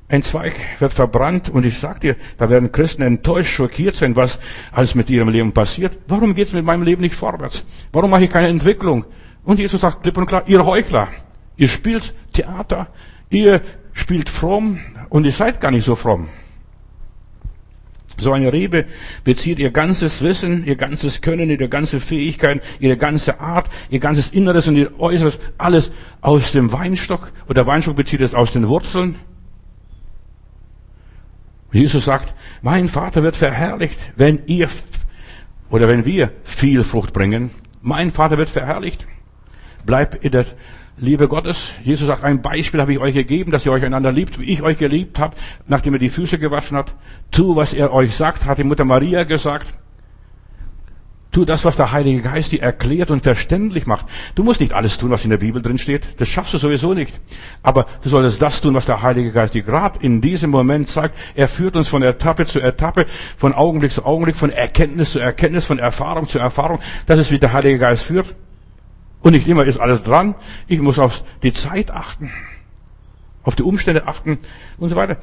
ein Zweig wird verbrannt und ich sag dir, da werden Christen enttäuscht, schockiert sein, was alles mit ihrem Leben passiert. Warum geht's mit meinem Leben nicht vorwärts? Warum mache ich keine Entwicklung? Und Jesus sagt klipp und klar, ihr Heuchler, ihr spielt Theater, ihr spielt fromm und ihr seid gar nicht so fromm. So eine Rebe bezieht ihr ganzes Wissen, ihr ganzes Können, ihre ganze Fähigkeit, ihre ganze Art, ihr ganzes Inneres und ihr Äußeres, alles aus dem Weinstock. Und der Weinstock bezieht es aus den Wurzeln. Jesus sagt, mein Vater wird verherrlicht, wenn ihr oder wenn wir viel Frucht bringen. Mein Vater wird verherrlicht. Bleib in der Liebe Gottes. Jesus sagt, ein Beispiel habe ich euch gegeben, dass ihr euch einander liebt, wie ich euch geliebt habe, nachdem er die Füße gewaschen hat. Tu, was er euch sagt, hat die Mutter Maria gesagt. Tu das, was der Heilige Geist dir erklärt und verständlich macht. Du musst nicht alles tun, was in der Bibel drin steht. Das schaffst du sowieso nicht. Aber du solltest das tun, was der Heilige Geist dir gerade in diesem Moment sagt. Er führt uns von Etappe zu Etappe, von Augenblick zu Augenblick, von Erkenntnis zu Erkenntnis, von Erfahrung zu Erfahrung. Das ist, wie der Heilige Geist führt. Und nicht immer ist alles dran. Ich muss auf die Zeit achten, auf die Umstände achten und so weiter.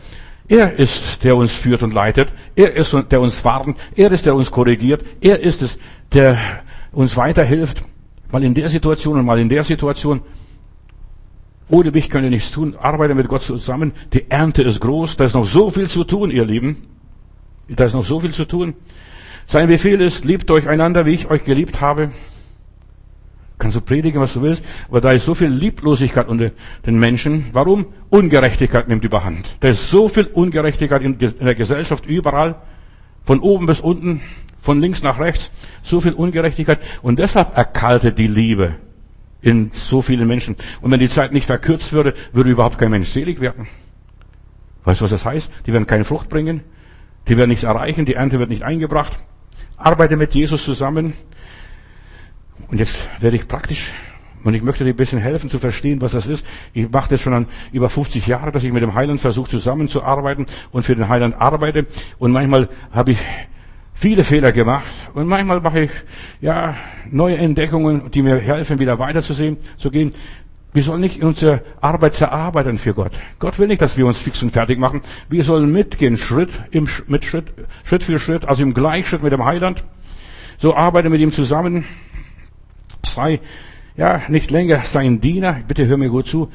Er ist, der uns führt und leitet. Er ist, der uns warnt. Er ist, der uns korrigiert. Er ist es, der uns weiterhilft. Mal in der Situation und mal in der Situation. Ohne mich könnt ihr nichts tun. Arbeite mit Gott zusammen. Die Ernte ist groß. Da ist noch so viel zu tun, ihr Lieben. Da ist noch so viel zu tun. Sein Befehl ist, liebt euch einander, wie ich euch geliebt habe. Kannst du predigen, was du willst, aber da ist so viel Lieblosigkeit unter den Menschen. Warum? Ungerechtigkeit nimmt überhand. Da ist so viel Ungerechtigkeit in der Gesellschaft überall, von oben bis unten, von links nach rechts, so viel Ungerechtigkeit. Und deshalb erkaltet die Liebe in so vielen Menschen. Und wenn die Zeit nicht verkürzt würde, würde überhaupt kein Mensch selig werden. Weißt du, was das heißt? Die werden keine Frucht bringen, die werden nichts erreichen, die Ernte wird nicht eingebracht. Arbeite mit Jesus zusammen, und jetzt werde ich praktisch und ich möchte dir ein bisschen helfen zu verstehen, was das ist. Ich mache das schon an über 50 Jahre, dass ich mit dem Heiland versuche zusammenzuarbeiten und für den Heiland arbeite. Und manchmal habe ich viele Fehler gemacht und manchmal mache ich ja neue Entdeckungen, die mir helfen, wieder weiterzusehen, zu gehen. Wir sollen nicht unsere Arbeit zerarbeiten für Gott. Gott will nicht, dass wir uns fix und fertig machen. Wir sollen mitgehen, Schritt, im, mit Schritt, Schritt für Schritt, also im Gleichschritt mit dem Heiland. So arbeite mit ihm zusammen. Sei, ja, nicht länger sein Diener. Bitte hör mir gut zu.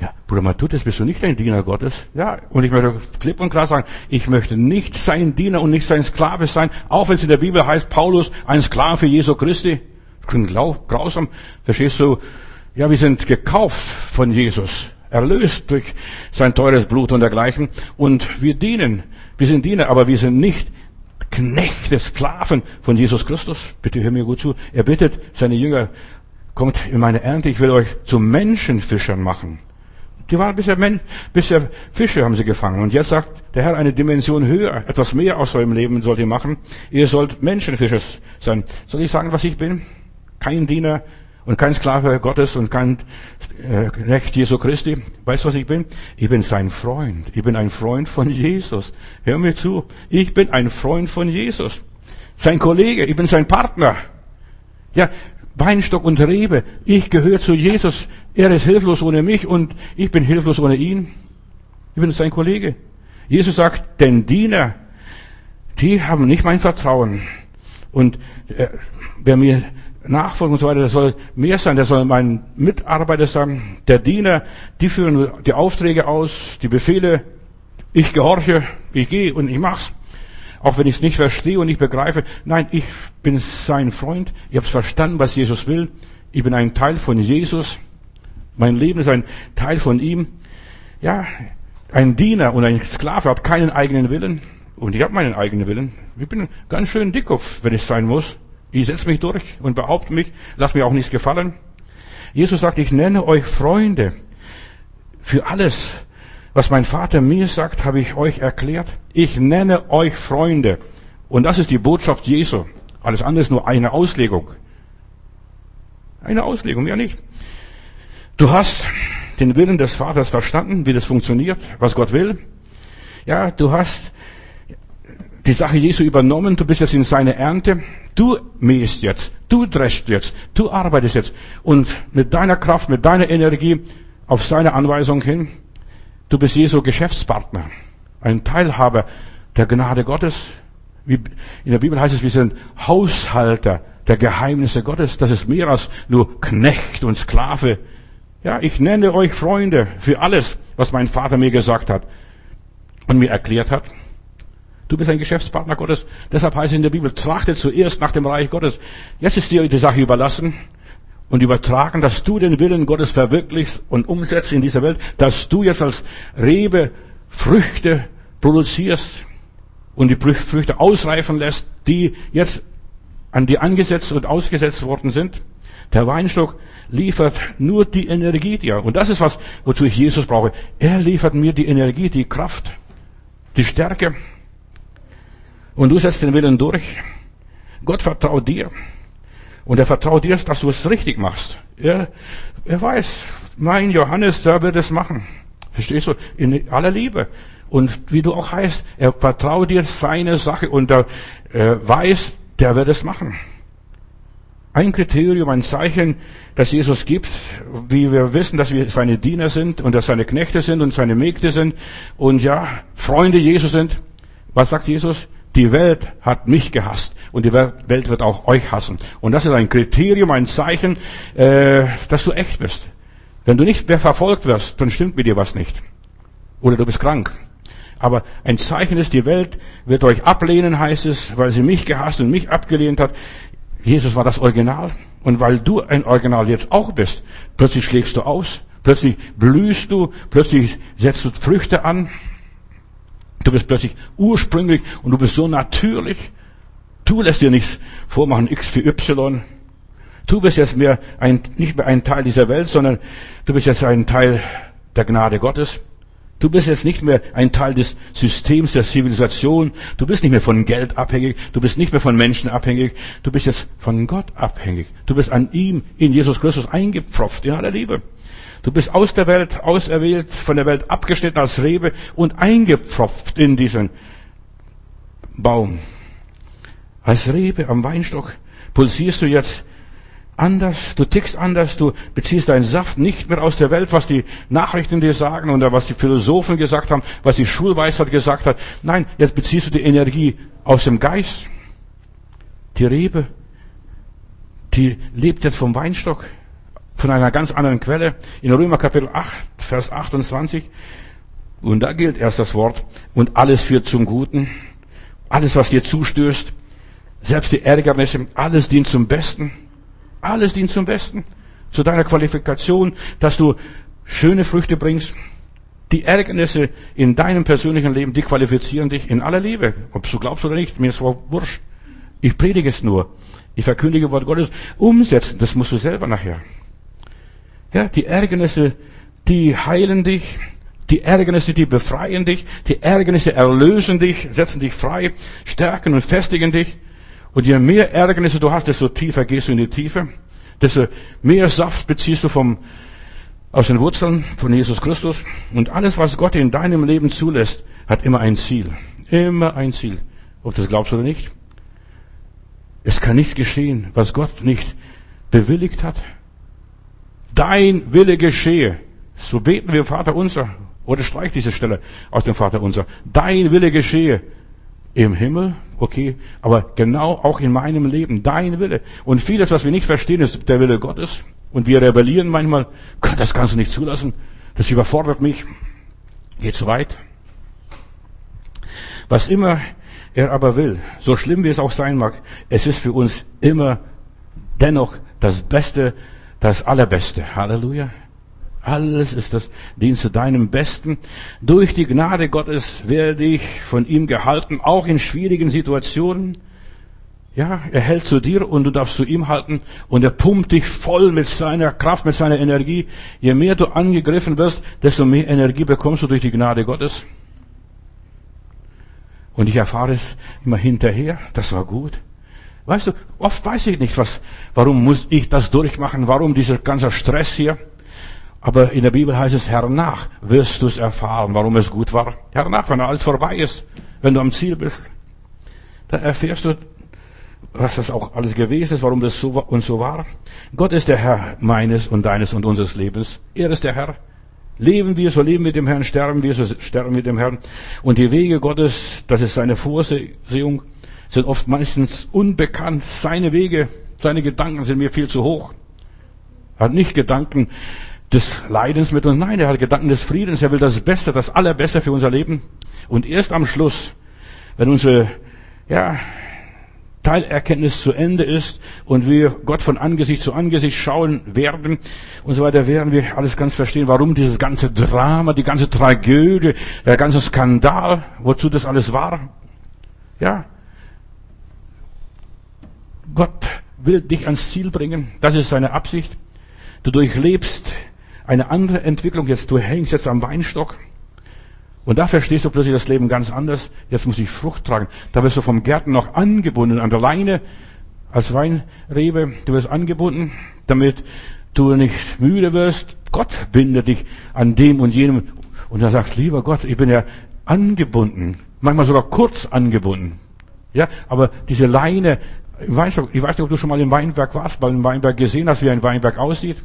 Ja, Bruder Matutes, bist du nicht ein Diener Gottes? Ja, und ich möchte klipp und klar sagen, ich möchte nicht sein Diener und nicht sein Sklave sein, auch wenn es in der Bibel heißt, Paulus, ein Sklave Jesu Christi. Klingt grausam. Verstehst du? Ja, wir sind gekauft von Jesus, erlöst durch sein teures Blut und dergleichen. Und wir dienen. Wir sind Diener, aber wir sind nicht Knechte, Sklaven von Jesus Christus. Bitte hör mir gut zu. Er bittet seine Jünger, kommt in meine Ernte, ich will euch zu Menschenfischern machen. Die waren bisher, Men bisher Fische haben sie gefangen. Und jetzt sagt der Herr eine Dimension höher, etwas mehr aus eurem Leben sollt ihr machen. Ihr sollt Menschenfischer sein. Soll ich sagen, was ich bin? Kein Diener, und kein Sklave Gottes und kein äh, Knecht Jesu Christi. Weißt du, was ich bin? Ich bin sein Freund. Ich bin ein Freund von Jesus. Hör mir zu. Ich bin ein Freund von Jesus. Sein Kollege. Ich bin sein Partner. Ja, Weinstock und Rebe. Ich gehöre zu Jesus. Er ist hilflos ohne mich und ich bin hilflos ohne ihn. Ich bin sein Kollege. Jesus sagt, denn Diener, die haben nicht mein Vertrauen. Und äh, wer mir Nachfolgen und so weiter, der soll mehr sein, der soll mein Mitarbeiter sein, der Diener, die führen die Aufträge aus, die Befehle, ich gehorche, ich gehe und ich mach's. Auch wenn ich es nicht verstehe und nicht begreife. Nein, ich bin sein Freund. Ich habe verstanden, was Jesus will. Ich bin ein Teil von Jesus. Mein Leben ist ein Teil von ihm. Ja, ein Diener und ein Sklave hat keinen eigenen Willen. Und ich habe meinen eigenen Willen. Ich bin ganz schön dickkopf, wenn es sein muss. Ich setze mich durch und behaupte mich, lass mir auch nichts gefallen. Jesus sagt, ich nenne euch Freunde. Für alles, was mein Vater mir sagt, habe ich euch erklärt. Ich nenne euch Freunde. Und das ist die Botschaft Jesu. Alles andere ist nur eine Auslegung. Eine Auslegung, ja nicht. Du hast den Willen des Vaters verstanden, wie das funktioniert, was Gott will. Ja, du hast die Sache Jesu übernommen, du bist jetzt in seiner Ernte, du mähst jetzt, du drescht jetzt, du arbeitest jetzt und mit deiner Kraft, mit deiner Energie auf seine Anweisung hin, du bist Jesu Geschäftspartner, ein Teilhaber der Gnade Gottes. Wie in der Bibel heißt es, wir sind Haushalter der Geheimnisse Gottes. Das ist mehr als nur Knecht und Sklave. Ja, ich nenne euch Freunde für alles, was mein Vater mir gesagt hat und mir erklärt hat. Du bist ein Geschäftspartner Gottes. Deshalb heißt es in der Bibel, trachte zuerst nach dem Reich Gottes. Jetzt ist dir die Sache überlassen und übertragen, dass du den Willen Gottes verwirklichst und umsetzt in dieser Welt, dass du jetzt als Rebe Früchte produzierst und die Früchte ausreifen lässt, die jetzt an die angesetzt und ausgesetzt worden sind. Der Weinstock liefert nur die Energie dir. Und das ist was, wozu ich Jesus brauche. Er liefert mir die Energie, die Kraft, die Stärke. Und du setzt den Willen durch. Gott vertraut dir. Und er vertraut dir, dass du es richtig machst. Er, er weiß, mein Johannes, der wird es machen. Verstehst du? In aller Liebe. Und wie du auch heißt, er vertraut dir seine Sache und er äh, weiß, der wird es machen. Ein Kriterium, ein Zeichen, das Jesus gibt, wie wir wissen, dass wir seine Diener sind und dass seine Knechte sind und seine Mägde sind und ja, Freunde Jesus sind. Was sagt Jesus? Die Welt hat mich gehasst und die Welt wird auch euch hassen. Und das ist ein Kriterium, ein Zeichen, äh, dass du echt bist. Wenn du nicht mehr verfolgt wirst, dann stimmt mit dir was nicht. Oder du bist krank. Aber ein Zeichen ist, die Welt wird euch ablehnen, heißt es, weil sie mich gehasst und mich abgelehnt hat. Jesus war das Original. Und weil du ein Original jetzt auch bist, plötzlich schlägst du aus, plötzlich blühst du, plötzlich setzt du Früchte an. Du bist plötzlich ursprünglich und du bist so natürlich. Du lässt dir nichts vormachen, X für Y. Du bist jetzt mehr ein, nicht mehr ein Teil dieser Welt, sondern du bist jetzt ein Teil der Gnade Gottes. Du bist jetzt nicht mehr ein Teil des Systems der Zivilisation. Du bist nicht mehr von Geld abhängig. Du bist nicht mehr von Menschen abhängig. Du bist jetzt von Gott abhängig. Du bist an ihm, in Jesus Christus eingepfropft, in aller Liebe. Du bist aus der Welt auserwählt, von der Welt abgeschnitten als Rebe und eingepfropft in diesen Baum. Als Rebe am Weinstock pulsierst du jetzt anders, du tickst anders, du beziehst deinen Saft nicht mehr aus der Welt, was die Nachrichten dir sagen oder was die Philosophen gesagt haben, was die Schulweisheit gesagt hat. Nein, jetzt beziehst du die Energie aus dem Geist. Die Rebe, die lebt jetzt vom Weinstock, von einer ganz anderen Quelle. In Römer Kapitel 8, Vers 28. Und da gilt erst das Wort, und alles führt zum Guten. Alles, was dir zustößt, selbst die Ärgernisse, alles dient zum Besten. Alles dient zum Besten. Zu deiner Qualifikation, dass du schöne Früchte bringst. Die Ärgernisse in deinem persönlichen Leben, die qualifizieren dich in aller Liebe. Ob du glaubst oder nicht, mir ist wurscht. Ich predige es nur. Ich verkündige Wort Gottes. Umsetzen, das musst du selber nachher. Ja, die Ärgernisse, die heilen dich. Die Ärgernisse, die befreien dich. Die Ärgernisse erlösen dich, setzen dich frei, stärken und festigen dich. Und je mehr Ärgernisse du hast, desto tiefer gehst du in die Tiefe. Desto mehr Saft beziehst du vom, aus den Wurzeln von Jesus Christus. Und alles, was Gott in deinem Leben zulässt, hat immer ein Ziel. Immer ein Ziel. Ob du das glaubst oder nicht. Es kann nichts geschehen, was Gott nicht bewilligt hat. Dein Wille geschehe. So beten wir Vater unser. Oder streich diese Stelle aus dem Vater unser. Dein Wille geschehe. Im Himmel, okay, aber genau auch in meinem Leben, dein Wille. Und vieles, was wir nicht verstehen, ist der Wille Gottes. Und wir rebellieren manchmal, Gott, das kannst du nicht zulassen. Das überfordert mich. Geht zu weit. Was immer er aber will, so schlimm wie es auch sein mag, es ist für uns immer dennoch das Beste, das Allerbeste. Halleluja. Alles ist das dient zu deinem Besten. Durch die Gnade Gottes werde ich von ihm gehalten, auch in schwierigen Situationen. Ja, er hält zu dir und du darfst zu ihm halten und er pumpt dich voll mit seiner Kraft, mit seiner Energie. Je mehr du angegriffen wirst, desto mehr Energie bekommst du durch die Gnade Gottes. Und ich erfahre es immer hinterher, das war gut. Weißt du, oft weiß ich nicht, was, warum muss ich das durchmachen, warum dieser ganze Stress hier. Aber in der Bibel heißt es, hernach wirst du es erfahren, warum es gut war. Hernach, wenn alles vorbei ist, wenn du am Ziel bist. Da erfährst du, was das auch alles gewesen ist, warum das so und so war. Gott ist der Herr meines und deines und unseres Lebens. Er ist der Herr. Leben wir, so leben wir dem Herrn, sterben wir, so sterben wir dem Herrn. Und die Wege Gottes, das ist seine Vorsehung, sind oft meistens unbekannt. Seine Wege, seine Gedanken sind mir viel zu hoch. Er hat nicht Gedanken, des Leidens mit uns. Nein, er hat Gedanken des Friedens. Er will das Beste, das Allerbeste für unser Leben. Und erst am Schluss, wenn unsere, ja, Teilerkenntnis zu Ende ist und wir Gott von Angesicht zu Angesicht schauen werden und so weiter, werden wir alles ganz verstehen, warum dieses ganze Drama, die ganze Tragödie, der ganze Skandal, wozu das alles war. Ja. Gott will dich ans Ziel bringen. Das ist seine Absicht. Du durchlebst eine andere Entwicklung. Jetzt, du hängst jetzt am Weinstock. Und da verstehst du plötzlich das Leben ganz anders. Jetzt muss ich Frucht tragen. Da wirst du vom Gärten noch angebunden an der Leine als Weinrebe. Du wirst angebunden, damit du nicht müde wirst. Gott bindet dich an dem und jenem. Und da sagst, lieber Gott, ich bin ja angebunden. Manchmal sogar kurz angebunden. Ja, aber diese Leine im Weinstock, ich weiß nicht, ob du schon mal im Weinberg warst, beim Weinberg gesehen hast, wie ein Weinberg aussieht.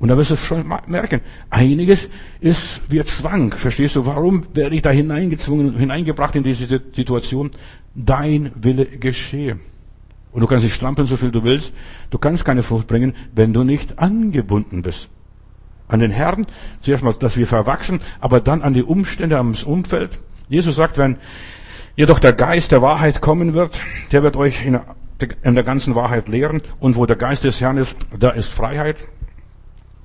Und da wirst du schon merken, einiges ist wie Zwang. Verstehst du, warum werde ich da hineingezwungen, hineingebracht in diese Situation? Dein Wille geschehe. Und du kannst dich strampeln, so viel du willst. Du kannst keine Frucht bringen, wenn du nicht angebunden bist. An den Herrn, zuerst mal, dass wir verwachsen, aber dann an die Umstände, ans Umfeld. Jesus sagt, wenn jedoch der Geist der Wahrheit kommen wird, der wird euch in der ganzen Wahrheit lehren. Und wo der Geist des Herrn ist, da ist Freiheit.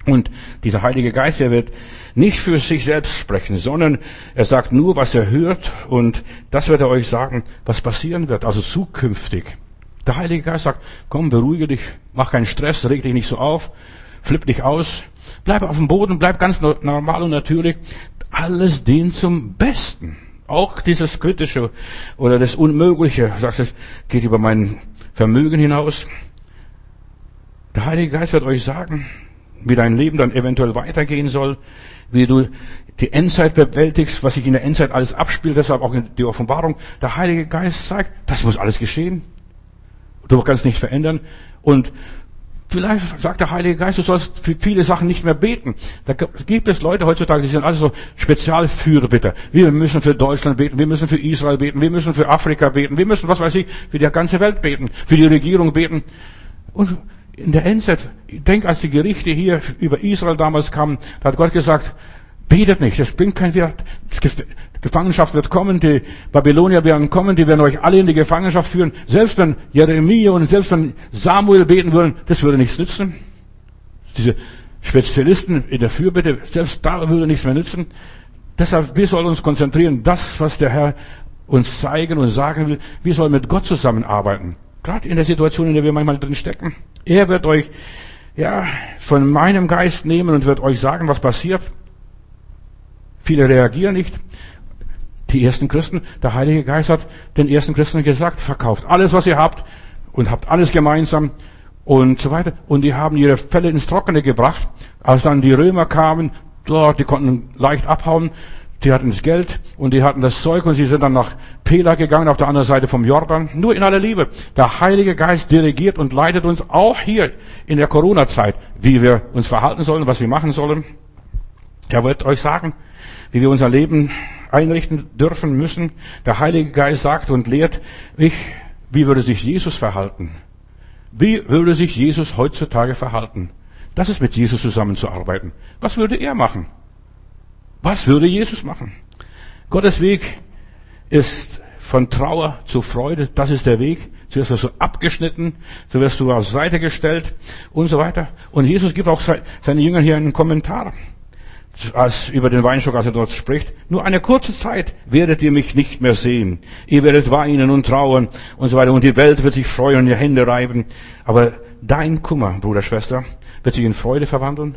Und dieser Heilige Geist, er wird nicht für sich selbst sprechen, sondern er sagt nur, was er hört und das wird er euch sagen, was passieren wird, also zukünftig. Der Heilige Geist sagt, komm, beruhige dich, mach keinen Stress, reg dich nicht so auf, flipp dich aus, bleib auf dem Boden, bleib ganz normal und natürlich. Alles dient zum Besten. Auch dieses Kritische oder das Unmögliche, sagst es, geht über mein Vermögen hinaus. Der Heilige Geist wird euch sagen, wie dein Leben dann eventuell weitergehen soll, wie du die Endzeit bewältigst, was sich in der Endzeit alles abspielt, deshalb auch die Offenbarung. Der Heilige Geist sagt, das muss alles geschehen. Du kannst nicht verändern. Und Vielleicht sagt der Heilige Geist, du sollst für viele Sachen nicht mehr beten. Da gibt es Leute heutzutage, die sind alle so Spezialfürbitter. Wir müssen für Deutschland beten, wir müssen für Israel beten, wir müssen für Afrika beten, wir müssen, was weiß ich, für die ganze Welt beten, für die Regierung beten. Und in der Endzeit, ich denke, als die Gerichte hier über Israel damals kamen, da hat Gott gesagt, betet nicht, das bringt keinen Wert. Gefangenschaft wird kommen, die Babylonier werden kommen, die werden euch alle in die Gefangenschaft führen. Selbst wenn Jeremia und selbst wenn Samuel beten würden, das würde nichts nützen. Diese Spezialisten in der Fürbitte, selbst da würde nichts mehr nützen. Deshalb, wir sollen uns konzentrieren, das, was der Herr uns zeigen und sagen will, wir sollen mit Gott zusammenarbeiten. Gerade in der Situation, in der wir manchmal drin stecken. Er wird euch, ja, von meinem Geist nehmen und wird euch sagen, was passiert. Viele reagieren nicht. Die ersten Christen, der Heilige Geist hat den ersten Christen gesagt, verkauft alles, was ihr habt und habt alles gemeinsam und so weiter. Und die haben ihre Fälle ins Trockene gebracht. Als dann die Römer kamen, dort, die konnten leicht abhauen, die hatten das Geld und die hatten das Zeug und sie sind dann nach Pela gegangen, auf der anderen Seite vom Jordan. Nur in aller Liebe. Der Heilige Geist dirigiert und leitet uns auch hier in der Corona-Zeit, wie wir uns verhalten sollen, was wir machen sollen. Er wird euch sagen, wie wir unser Leben einrichten dürfen müssen. Der Heilige Geist sagt und lehrt mich, wie würde sich Jesus verhalten? Wie würde sich Jesus heutzutage verhalten? Das ist mit Jesus zusammenzuarbeiten. Was würde er machen? Was würde Jesus machen? Gottes Weg ist von Trauer zu Freude. Das ist der Weg. Zuerst wirst du abgeschnitten, so wirst du auf Seite gestellt und so weiter. Und Jesus gibt auch seinen Jüngern hier einen Kommentar als über den Weinstock, als er dort spricht, nur eine kurze Zeit werdet ihr mich nicht mehr sehen. Ihr werdet weinen und trauern und so weiter. Und die Welt wird sich freuen und die Hände reiben. Aber dein Kummer, Bruder, Schwester, wird sich in Freude verwandeln.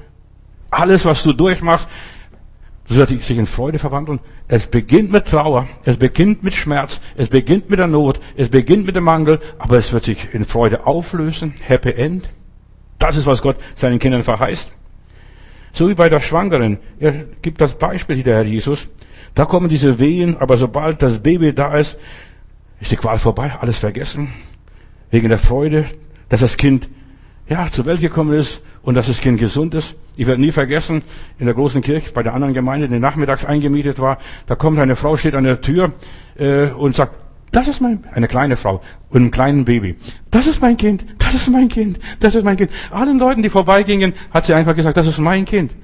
Alles, was du durchmachst, wird sich in Freude verwandeln. Es beginnt mit Trauer, es beginnt mit Schmerz, es beginnt mit der Not, es beginnt mit dem Mangel, aber es wird sich in Freude auflösen. Happy End. Das ist, was Gott seinen Kindern verheißt. So wie bei der Schwangeren. Er gibt das Beispiel hier, der Herr Jesus. Da kommen diese Wehen, aber sobald das Baby da ist, ist die Qual vorbei, alles vergessen. Wegen der Freude, dass das Kind, ja, zur Welt gekommen ist und dass das Kind gesund ist. Ich werde nie vergessen, in der großen Kirche, bei der anderen Gemeinde, die nachmittags eingemietet war, da kommt eine Frau, steht an der Tür äh, und sagt, das ist mein, eine kleine Frau und ein kleines Baby. Das ist mein Kind, das ist mein Kind, das ist mein Kind. Allen Leuten, die vorbeigingen, hat sie einfach gesagt, das ist mein Kind.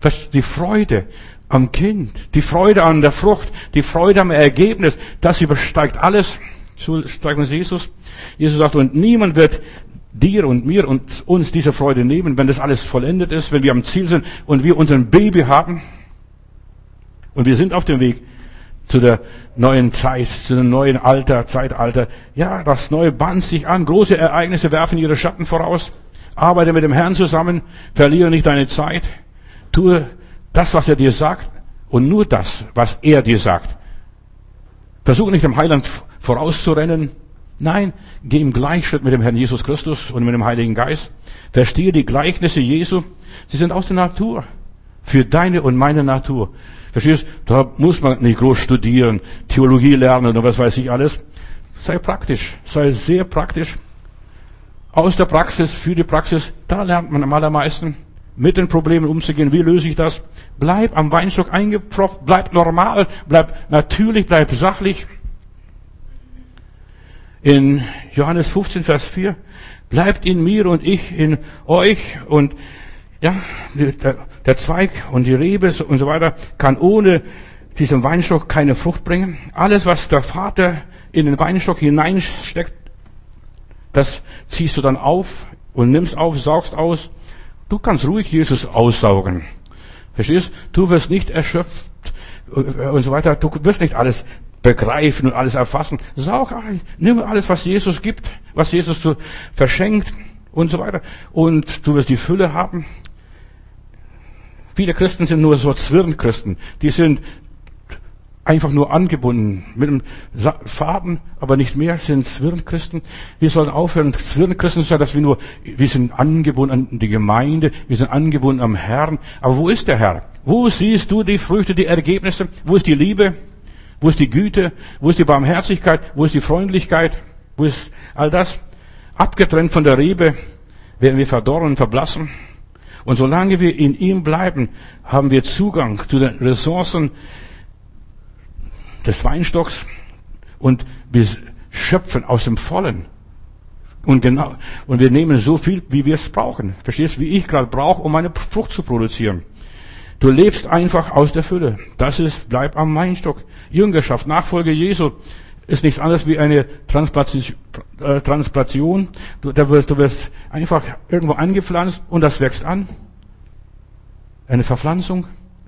Das, die Freude am Kind, die Freude an der Frucht, die Freude am Ergebnis, das übersteigt alles. So sagt uns Jesus. Jesus sagt, und niemand wird dir und mir und uns diese Freude nehmen, wenn das alles vollendet ist, wenn wir am Ziel sind und wir unseren Baby haben. Und wir sind auf dem Weg zu der neuen Zeit, zu dem neuen Alter, Zeitalter. Ja, das neue band sich an. Große Ereignisse werfen ihre Schatten voraus. Arbeite mit dem Herrn zusammen. Verliere nicht deine Zeit. Tue das, was er dir sagt und nur das, was er dir sagt. Versuche nicht dem Heiland vorauszurennen. Nein, geh im Gleichschritt mit dem Herrn Jesus Christus und mit dem Heiligen Geist. Verstehe die Gleichnisse Jesu. Sie sind aus der Natur. Für deine und meine Natur. Verstehst? Da muss man nicht groß studieren, Theologie lernen oder was weiß ich alles. Sei praktisch. Sei sehr praktisch. Aus der Praxis, für die Praxis, da lernt man am allermeisten. Mit den Problemen umzugehen. Wie löse ich das? Bleib am Weinstock eingepfropft. Bleib normal. Bleib natürlich. Bleib sachlich. In Johannes 15, Vers 4. Bleibt in mir und ich in euch und ja, der, Zweig und die Rebe und so weiter kann ohne diesen Weinstock keine Frucht bringen. Alles, was der Vater in den Weinstock hineinsteckt, das ziehst du dann auf und nimmst auf, saugst aus. Du kannst ruhig Jesus aussaugen. Verstehst? Du wirst nicht erschöpft und so weiter. Du wirst nicht alles begreifen und alles erfassen. Saug ein. Nimm alles, was Jesus gibt, was Jesus verschenkt und so weiter. Und du wirst die Fülle haben. Viele Christen sind nur so Zwirnchristen. Die sind einfach nur angebunden mit einem Faden, aber nicht mehr, sind Zwirnchristen. Wir sollen aufhören, Zwirnchristen zu sein, dass wir nur, wir sind angebunden an die Gemeinde, wir sind angebunden am Herrn. Aber wo ist der Herr? Wo siehst du die Früchte, die Ergebnisse? Wo ist die Liebe? Wo ist die Güte? Wo ist die Barmherzigkeit? Wo ist die Freundlichkeit? Wo ist all das? abgetrennt von der Rebe, werden wir verdorren verblassen. Und solange wir in ihm bleiben, haben wir Zugang zu den Ressourcen des Weinstocks und wir schöpfen aus dem Vollen. Und genau, und wir nehmen so viel, wie wir es brauchen. Verstehst, wie ich gerade brauche, um eine Frucht zu produzieren. Du lebst einfach aus der Fülle. Das ist, bleib am Weinstock. Jüngerschaft, Nachfolge Jesu ist nichts anderes wie eine äh, Transplantation. Du, da wirst, du wirst einfach irgendwo angepflanzt und das wächst an. Eine Verpflanzung,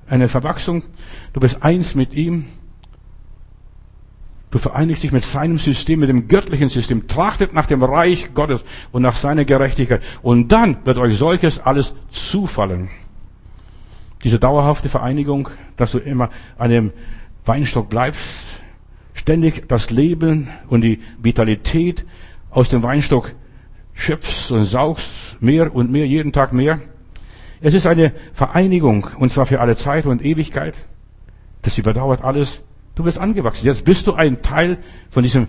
eine Verwachsung. Du bist eins mit ihm. Du vereinigst dich mit seinem System, mit dem göttlichen System. Trachtet nach dem Reich Gottes und nach seiner Gerechtigkeit. Und dann wird euch solches alles zufallen. Diese dauerhafte Vereinigung, dass du immer an dem Weinstock bleibst, ständig das Leben und die Vitalität aus dem Weinstock schöpfst und saugst mehr und mehr, jeden Tag mehr. Es ist eine Vereinigung, und zwar für alle Zeit und Ewigkeit. Das überdauert alles. Du bist angewachsen. Jetzt bist du ein Teil von diesem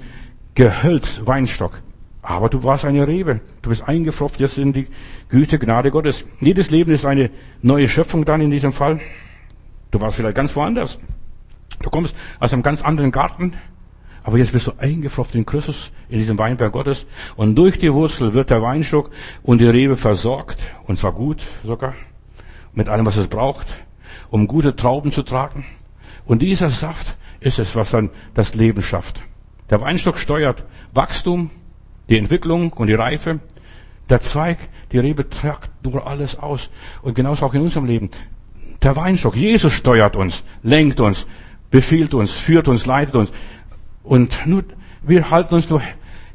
Gehölz Weinstock. Aber du warst eine Rebe. Du bist eingefropft jetzt in die Güte, Gnade Gottes. Jedes Leben ist eine neue Schöpfung dann in diesem Fall. Du warst vielleicht ganz woanders. Du kommst aus einem ganz anderen Garten. Aber jetzt bist du eingefropft in Christus, in diesem Weinberg Gottes. Und durch die Wurzel wird der Weinstock und die Rebe versorgt. Und zwar gut sogar. Mit allem, was es braucht, um gute Trauben zu tragen. Und dieser Saft ist es, was dann das Leben schafft. Der Weinstock steuert Wachstum, die Entwicklung und die Reife. Der Zweig, die Rebe tragt nur alles aus. Und genauso auch in unserem Leben. Der Weinstock, Jesus steuert uns, lenkt uns, befiehlt uns, führt uns, leitet uns. Und nur, wir halten uns nur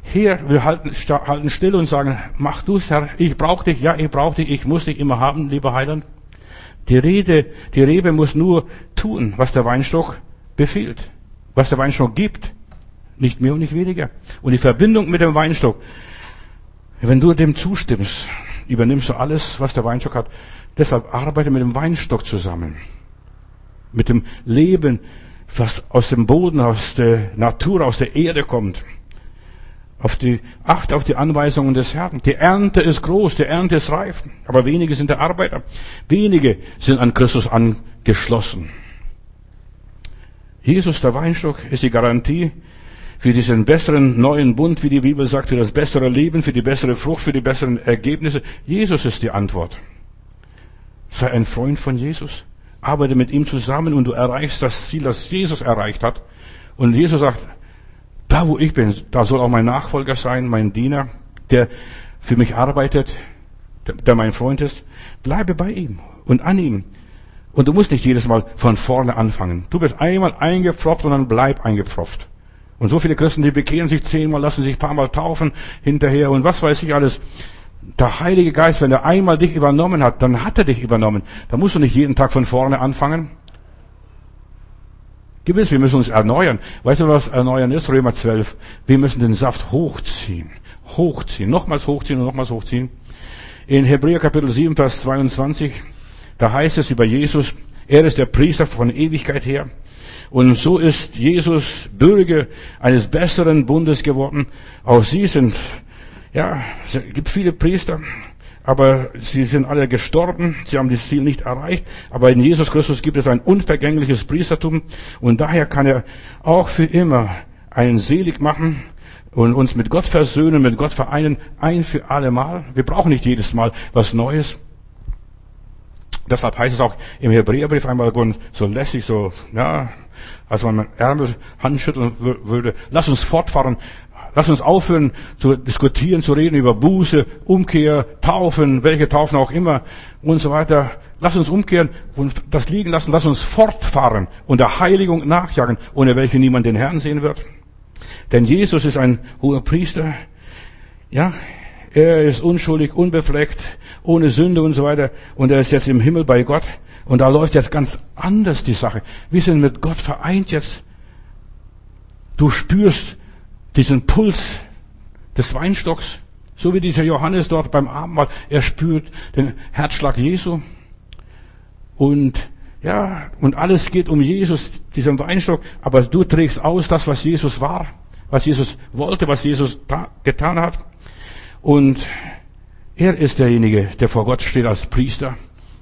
her, wir halten, halten still und sagen, mach du's, Herr, ich brauche dich, ja, ich brauche dich, ich muss dich immer haben, lieber Heiland. Die Rede, die Rebe muss nur tun, was der Weinstock befiehlt, was der Weinstock gibt. Nicht mehr und nicht weniger. Und die Verbindung mit dem Weinstock, wenn du dem zustimmst, übernimmst du alles, was der Weinstock hat. Deshalb arbeite mit dem Weinstock zusammen. Mit dem Leben, was aus dem Boden, aus der Natur, aus der Erde kommt. Auf die, acht auf die Anweisungen des Herrn. Die Ernte ist groß, die Ernte ist reif, aber wenige sind der Arbeiter. Wenige sind an Christus angeschlossen. Jesus, der Weinstock, ist die Garantie für diesen besseren neuen Bund, wie die Bibel sagt, für das bessere Leben, für die bessere Frucht, für die besseren Ergebnisse. Jesus ist die Antwort. Sei ein Freund von Jesus. Arbeite mit ihm zusammen und du erreichst das Ziel, das Jesus erreicht hat. Und Jesus sagt, da wo ich bin, da soll auch mein Nachfolger sein, mein Diener, der für mich arbeitet, der mein Freund ist. Bleibe bei ihm und an ihm. Und du musst nicht jedes Mal von vorne anfangen. Du bist einmal eingepfropft und dann bleib eingepfropft. Und so viele Christen, die bekehren sich zehnmal, lassen sich paar Mal taufen hinterher und was weiß ich alles. Der Heilige Geist, wenn er einmal dich übernommen hat, dann hat er dich übernommen. Da musst du nicht jeden Tag von vorne anfangen. Gewiss, wir müssen uns erneuern. Weißt du, was erneuern ist? Römer 12. Wir müssen den Saft hochziehen. Hochziehen. Nochmals hochziehen und nochmals hochziehen. In Hebräer Kapitel 7, Vers 22, da heißt es über Jesus, er ist der Priester von Ewigkeit her. Und so ist Jesus Bürger eines besseren Bundes geworden. Auch sie sind, ja, es gibt viele Priester, aber sie sind alle gestorben, sie haben das Ziel nicht erreicht. Aber in Jesus Christus gibt es ein unvergängliches Priestertum und daher kann er auch für immer einen selig machen und uns mit Gott versöhnen, mit Gott vereinen, ein für alle Mal. Wir brauchen nicht jedes Mal was Neues. Deshalb heißt es auch im Hebräerbrief einmal so lässig, so, ja, als man Ärmel handschütteln würde. Lass uns fortfahren. Lass uns aufhören zu diskutieren, zu reden über Buße, Umkehr, Taufen, welche Taufen auch immer und so weiter. Lass uns umkehren und das liegen lassen. Lass uns fortfahren und der Heiligung nachjagen, ohne welche niemand den Herrn sehen wird. Denn Jesus ist ein hoher Priester. Ja, er ist unschuldig, unbefleckt, ohne Sünde und so weiter. Und er ist jetzt im Himmel bei Gott. Und da läuft jetzt ganz anders die Sache. Wir sind mit Gott vereint jetzt. Du spürst diesen Puls des Weinstocks, so wie dieser Johannes dort beim Abendmahl. Er spürt den Herzschlag Jesu. Und ja, und alles geht um Jesus, diesen Weinstock. Aber du trägst aus das, was Jesus war, was Jesus wollte, was Jesus getan hat. Und er ist derjenige, der vor Gott steht als Priester,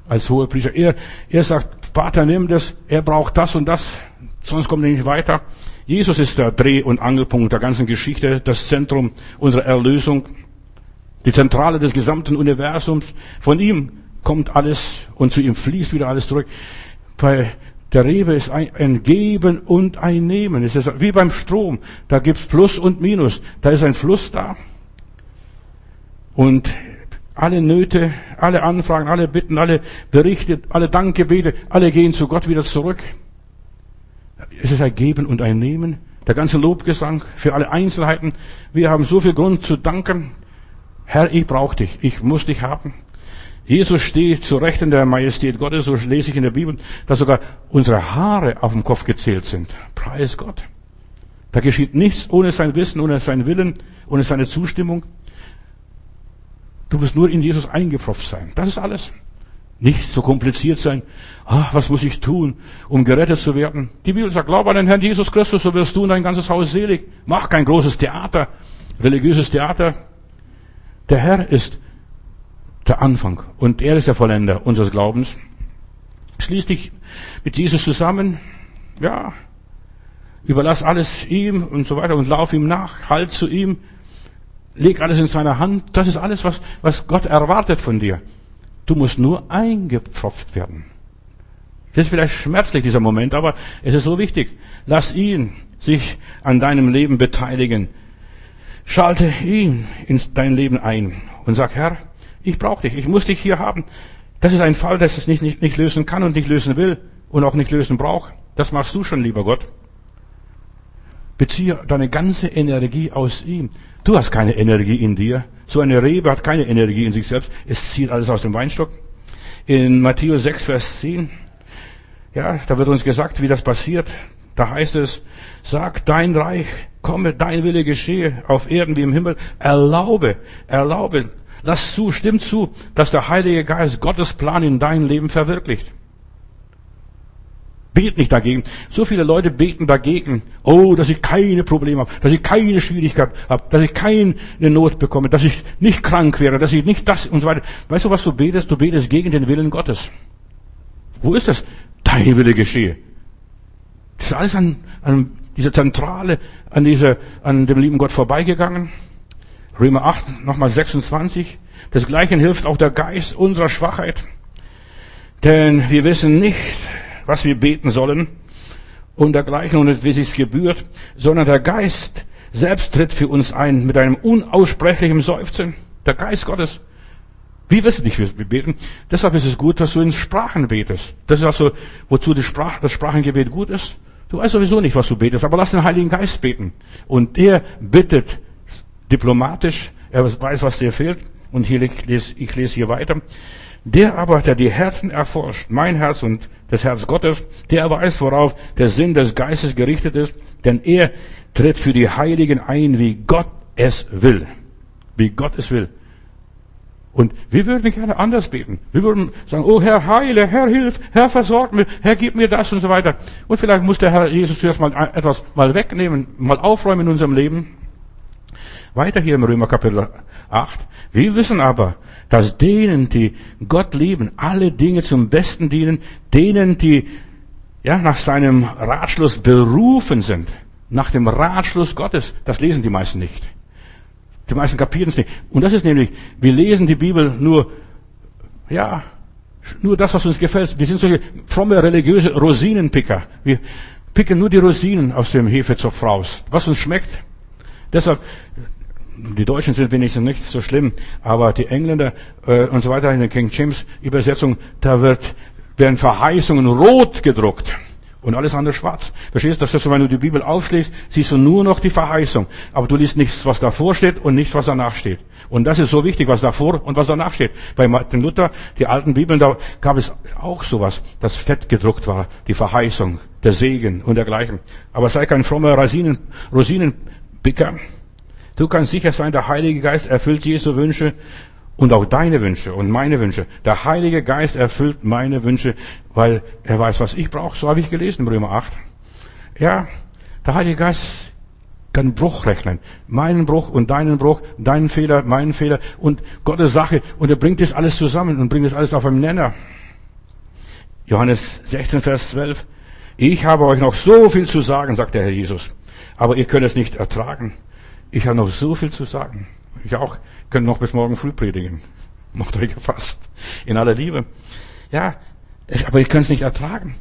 als hoher Priester. Er, er sagt, Vater, nimm das, er braucht das und das, sonst kommt er nicht weiter. Jesus ist der Dreh- und Angelpunkt der ganzen Geschichte, das Zentrum unserer Erlösung, die Zentrale des gesamten Universums. Von ihm kommt alles und zu ihm fließt wieder alles zurück. Bei der Rewe ist ein, ein Geben und ein Nehmen. Es ist wie beim Strom. Da gibt's Plus und Minus. Da ist ein Fluss da. Und alle Nöte, alle Anfragen, alle Bitten, alle Berichte, alle Dankgebete, alle gehen zu Gott wieder zurück. Es ist ein Geben und ein Nehmen. Der ganze Lobgesang für alle Einzelheiten. Wir haben so viel Grund zu danken. Herr, ich brauche dich. Ich muss dich haben. Jesus steht zu Rechten der Majestät Gottes, so lese ich in der Bibel, dass sogar unsere Haare auf dem Kopf gezählt sind. Preis Gott. Da geschieht nichts ohne sein Wissen, ohne seinen Willen, ohne seine Zustimmung. Du musst nur in Jesus eingepfropft sein. Das ist alles. Nicht so kompliziert sein. Ach, was muss ich tun, um gerettet zu werden? Die Bibel sagt, glaub an den Herrn Jesus Christus, so wirst du und dein ganzes Haus selig. Mach kein großes Theater, religiöses Theater. Der Herr ist der Anfang und er ist der Vollender unseres Glaubens. Schließ dich mit Jesus zusammen. Ja, überlass alles ihm und so weiter und lauf ihm nach, halt zu ihm. Leg alles in seine Hand. Das ist alles, was, was Gott erwartet von dir. Du musst nur eingepfropft werden. Das ist vielleicht schmerzlich, dieser Moment, aber es ist so wichtig. Lass ihn sich an deinem Leben beteiligen. Schalte ihn in dein Leben ein und sag, Herr, ich brauche dich, ich muss dich hier haben. Das ist ein Fall, das es nicht, nicht, nicht lösen kann und nicht lösen will und auch nicht lösen braucht. Das machst du schon, lieber Gott. Beziehe deine ganze Energie aus ihm. Du hast keine Energie in dir. So eine Rebe hat keine Energie in sich selbst. Es zieht alles aus dem Weinstock. In Matthäus 6, Vers 10, ja, da wird uns gesagt, wie das passiert. Da heißt es, sag dein Reich, komme, dein Wille geschehe, auf Erden wie im Himmel. Erlaube, erlaube, lass zu, stimm zu, dass der Heilige Geist Gottes Plan in dein Leben verwirklicht. Bet nicht dagegen. So viele Leute beten dagegen. Oh, dass ich keine Probleme habe, dass ich keine Schwierigkeit habe, dass ich keine Not bekomme, dass ich nicht krank wäre, dass ich nicht das und so weiter. Weißt du, was du betest? Du betest gegen den Willen Gottes. Wo ist das? Dein Wille geschehe. Das ist alles an, an dieser Zentrale, an dieser, an dem lieben Gott vorbeigegangen. Römer 8, nochmal 26. Desgleichen hilft auch der Geist unserer Schwachheit. Denn wir wissen nicht, was wir beten sollen und dergleichen und wie sich's gebührt, sondern der Geist selbst tritt für uns ein mit einem unaussprechlichen Seufzen. Der Geist Gottes. Wir wissen nicht, wie wir beten. Deshalb ist es gut, dass du in Sprachen betest. Das ist also, wozu die Sprach, das Sprachengebet gut ist. Du weißt sowieso nicht, was du betest, aber lass den Heiligen Geist beten. Und er bittet diplomatisch, er weiß, was dir fehlt. Und hier, ich lese hier weiter. Der aber, der die Herzen erforscht, mein Herz und das Herz Gottes, der weiß, worauf der Sinn des Geistes gerichtet ist, denn er tritt für die Heiligen ein, wie Gott es will. Wie Gott es will. Und wir würden gerne anders beten. Wir würden sagen, oh Herr, heile, Herr, hilf, Herr, versorgt mir, Herr, gib mir das und so weiter. Und vielleicht muss der Herr Jesus zuerst mal etwas mal wegnehmen, mal aufräumen in unserem Leben. Weiter hier im Römer Kapitel 8. Wir wissen aber, dass denen, die Gott lieben, alle Dinge zum Besten dienen, denen, die ja, nach seinem Ratschluss berufen sind, nach dem Ratschluss Gottes. Das lesen die meisten nicht. Die meisten kapieren es nicht. Und das ist nämlich, wir lesen die Bibel nur, ja, nur das, was uns gefällt. Wir sind solche fromme religiöse Rosinenpicker. Wir picken nur die Rosinen aus dem Hefezopf raus, was uns schmeckt. Deshalb die Deutschen sind wenigstens nicht so schlimm, aber die Engländer äh, und so weiter in der King James Übersetzung, da wird werden Verheißungen rot gedruckt und alles andere schwarz. Verstehst du, dass du, wenn du die Bibel aufschlägst, siehst du nur noch die Verheißung, aber du liest nichts, was davor steht und nichts, was danach steht. Und das ist so wichtig, was davor und was danach steht. Bei Martin Luther, die alten Bibeln, da gab es auch sowas, das fett gedruckt war, die Verheißung, der Segen und dergleichen. Aber sei kein frommer Rosinen, Rosinenpicker. Du kannst sicher sein, der Heilige Geist erfüllt Jesu Wünsche und auch deine Wünsche und meine Wünsche. Der Heilige Geist erfüllt meine Wünsche, weil er weiß, was ich brauche. So habe ich gelesen im Römer 8. Ja, der Heilige Geist kann Bruch rechnen. Meinen Bruch und deinen Bruch, deinen Fehler, meinen Fehler und Gottes Sache. Und er bringt das alles zusammen und bringt das alles auf einen Nenner. Johannes 16, Vers 12. Ich habe euch noch so viel zu sagen, sagt der Herr Jesus. Aber ihr könnt es nicht ertragen. Ich habe noch so viel zu sagen. Ich auch könnte noch bis morgen früh predigen. Macht euch gefasst. In aller Liebe. Ja, aber ihr könnt es nicht ertragen.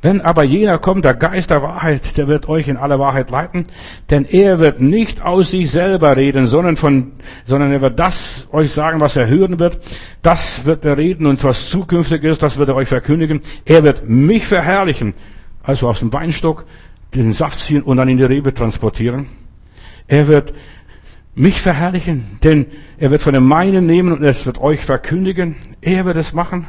Wenn aber jener kommt, der Geist der Wahrheit, der wird euch in aller Wahrheit leiten, denn er wird nicht aus sich selber reden, sondern von, sondern er wird das euch sagen, was er hören wird. Das wird er reden und was zukünftig ist, das wird er euch verkündigen. Er wird mich verherrlichen, also aus dem Weinstock den Saft ziehen und dann in die Rebe transportieren. Er wird mich verherrlichen, denn er wird von dem meinen nehmen und es wird euch verkündigen. Er wird es machen.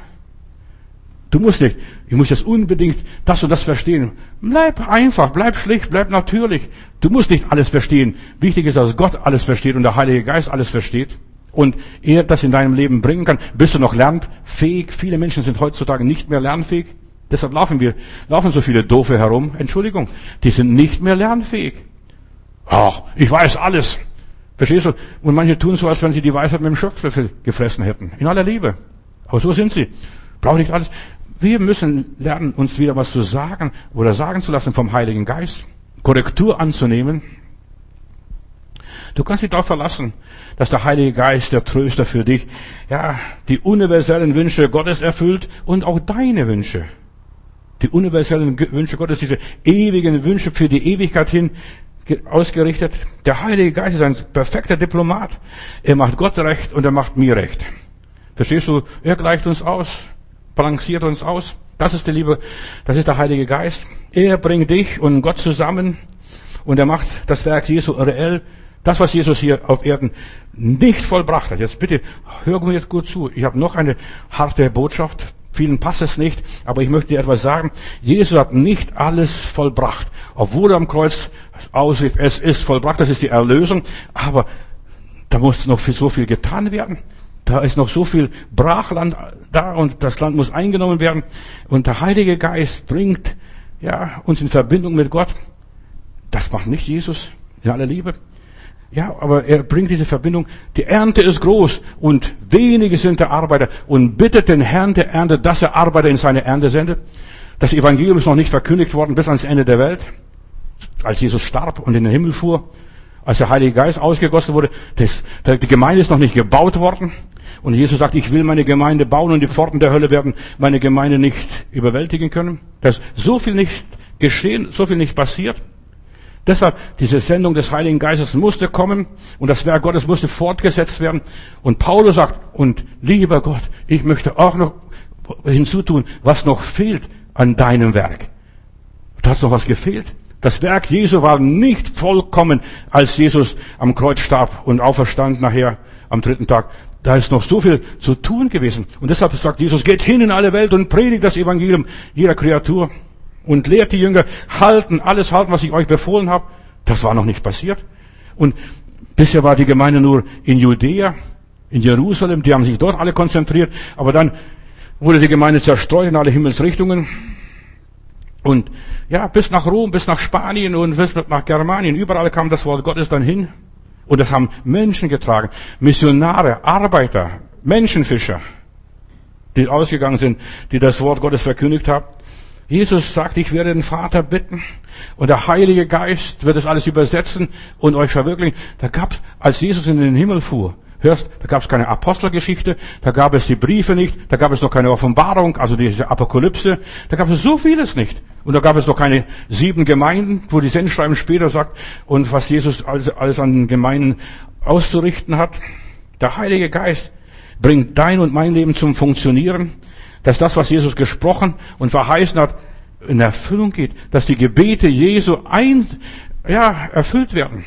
Du musst nicht, ich muss jetzt unbedingt das und das verstehen. Bleib einfach, bleib schlicht, bleib natürlich. Du musst nicht alles verstehen. Wichtig ist, dass Gott alles versteht und der Heilige Geist alles versteht. Und er das in deinem Leben bringen kann. Bist du noch lernfähig? Viele Menschen sind heutzutage nicht mehr lernfähig. Deshalb laufen wir, laufen so viele Doofe herum. Entschuldigung. Die sind nicht mehr lernfähig. Ach, ich weiß alles. Verstehst du? Und manche tun so, als wenn sie die Weisheit mit dem Schöpflöffel gefressen hätten. In aller Liebe. Aber so sind sie. Braucht nicht alles. Wir müssen lernen, uns wieder was zu sagen oder sagen zu lassen vom Heiligen Geist. Korrektur anzunehmen. Du kannst dich darauf verlassen, dass der Heilige Geist, der Tröster für dich, ja, die universellen Wünsche Gottes erfüllt und auch deine Wünsche. Die universellen Wünsche Gottes, diese ewigen Wünsche für die Ewigkeit hin ausgerichtet. Der Heilige Geist ist ein perfekter Diplomat. Er macht Gott recht und er macht mir recht. Verstehst du? Er gleicht uns aus balanciert uns aus. Das ist die Liebe, das ist der Heilige Geist. Er bringt dich und Gott zusammen und er macht das Werk Jesu reell. Das, was Jesus hier auf Erden nicht vollbracht hat. Jetzt bitte, hör mir jetzt gut zu. Ich habe noch eine harte Botschaft. Vielen passt es nicht, aber ich möchte dir etwas sagen. Jesus hat nicht alles vollbracht. Obwohl er am Kreuz ausrief, es ist vollbracht, das ist die Erlösung. Aber da muss noch so viel getan werden. Da ist noch so viel Brachland da und das Land muss eingenommen werden. Und der Heilige Geist bringt ja, uns in Verbindung mit Gott. Das macht nicht Jesus in aller Liebe. Ja, aber er bringt diese Verbindung. Die Ernte ist groß und wenige sind der Arbeiter und bittet den Herrn der Ernte, dass er Arbeiter in seine Ernte sendet. Das Evangelium ist noch nicht verkündigt worden bis ans Ende der Welt. Als Jesus starb und in den Himmel fuhr, als der Heilige Geist ausgegossen wurde, das, die Gemeinde ist noch nicht gebaut worden. Und Jesus sagt, ich will meine Gemeinde bauen und die Pforten der Hölle werden meine Gemeinde nicht überwältigen können. Da ist so viel nicht geschehen, so viel nicht passiert. Deshalb, diese Sendung des Heiligen Geistes musste kommen und das Werk Gottes musste fortgesetzt werden. Und Paulus sagt, und lieber Gott, ich möchte auch noch hinzutun, was noch fehlt an deinem Werk. Da hat noch was gefehlt. Das Werk Jesu war nicht vollkommen, als Jesus am Kreuz starb und auferstand nachher am dritten Tag. Da ist noch so viel zu tun gewesen. Und deshalb sagt Jesus, geht hin in alle Welt und predigt das Evangelium jeder Kreatur und lehrt die Jünger, halten, alles halten, was ich euch befohlen habe. Das war noch nicht passiert. Und bisher war die Gemeinde nur in Judäa, in Jerusalem, die haben sich dort alle konzentriert, aber dann wurde die Gemeinde zerstreut in alle Himmelsrichtungen. Und ja, bis nach Rom, bis nach Spanien und bis nach Germanien, überall kam das Wort Gottes dann hin. Und das haben Menschen getragen. Missionare, Arbeiter, Menschenfischer, die ausgegangen sind, die das Wort Gottes verkündigt haben. Jesus sagt, ich werde den Vater bitten und der Heilige Geist wird es alles übersetzen und euch verwirklichen. Da gab's, als Jesus in den Himmel fuhr, hörst, da gab es keine Apostelgeschichte, da gab es die Briefe nicht, da gab es noch keine Offenbarung, also diese Apokalypse, da gab es so vieles nicht. Und da gab es noch keine sieben Gemeinden, wo die Sendschreiben später sagt, und was Jesus alles, alles an Gemeinden auszurichten hat. Der Heilige Geist bringt dein und mein Leben zum Funktionieren, dass das, was Jesus gesprochen und verheißen hat, in Erfüllung geht, dass die Gebete Jesu ein, ja, erfüllt werden.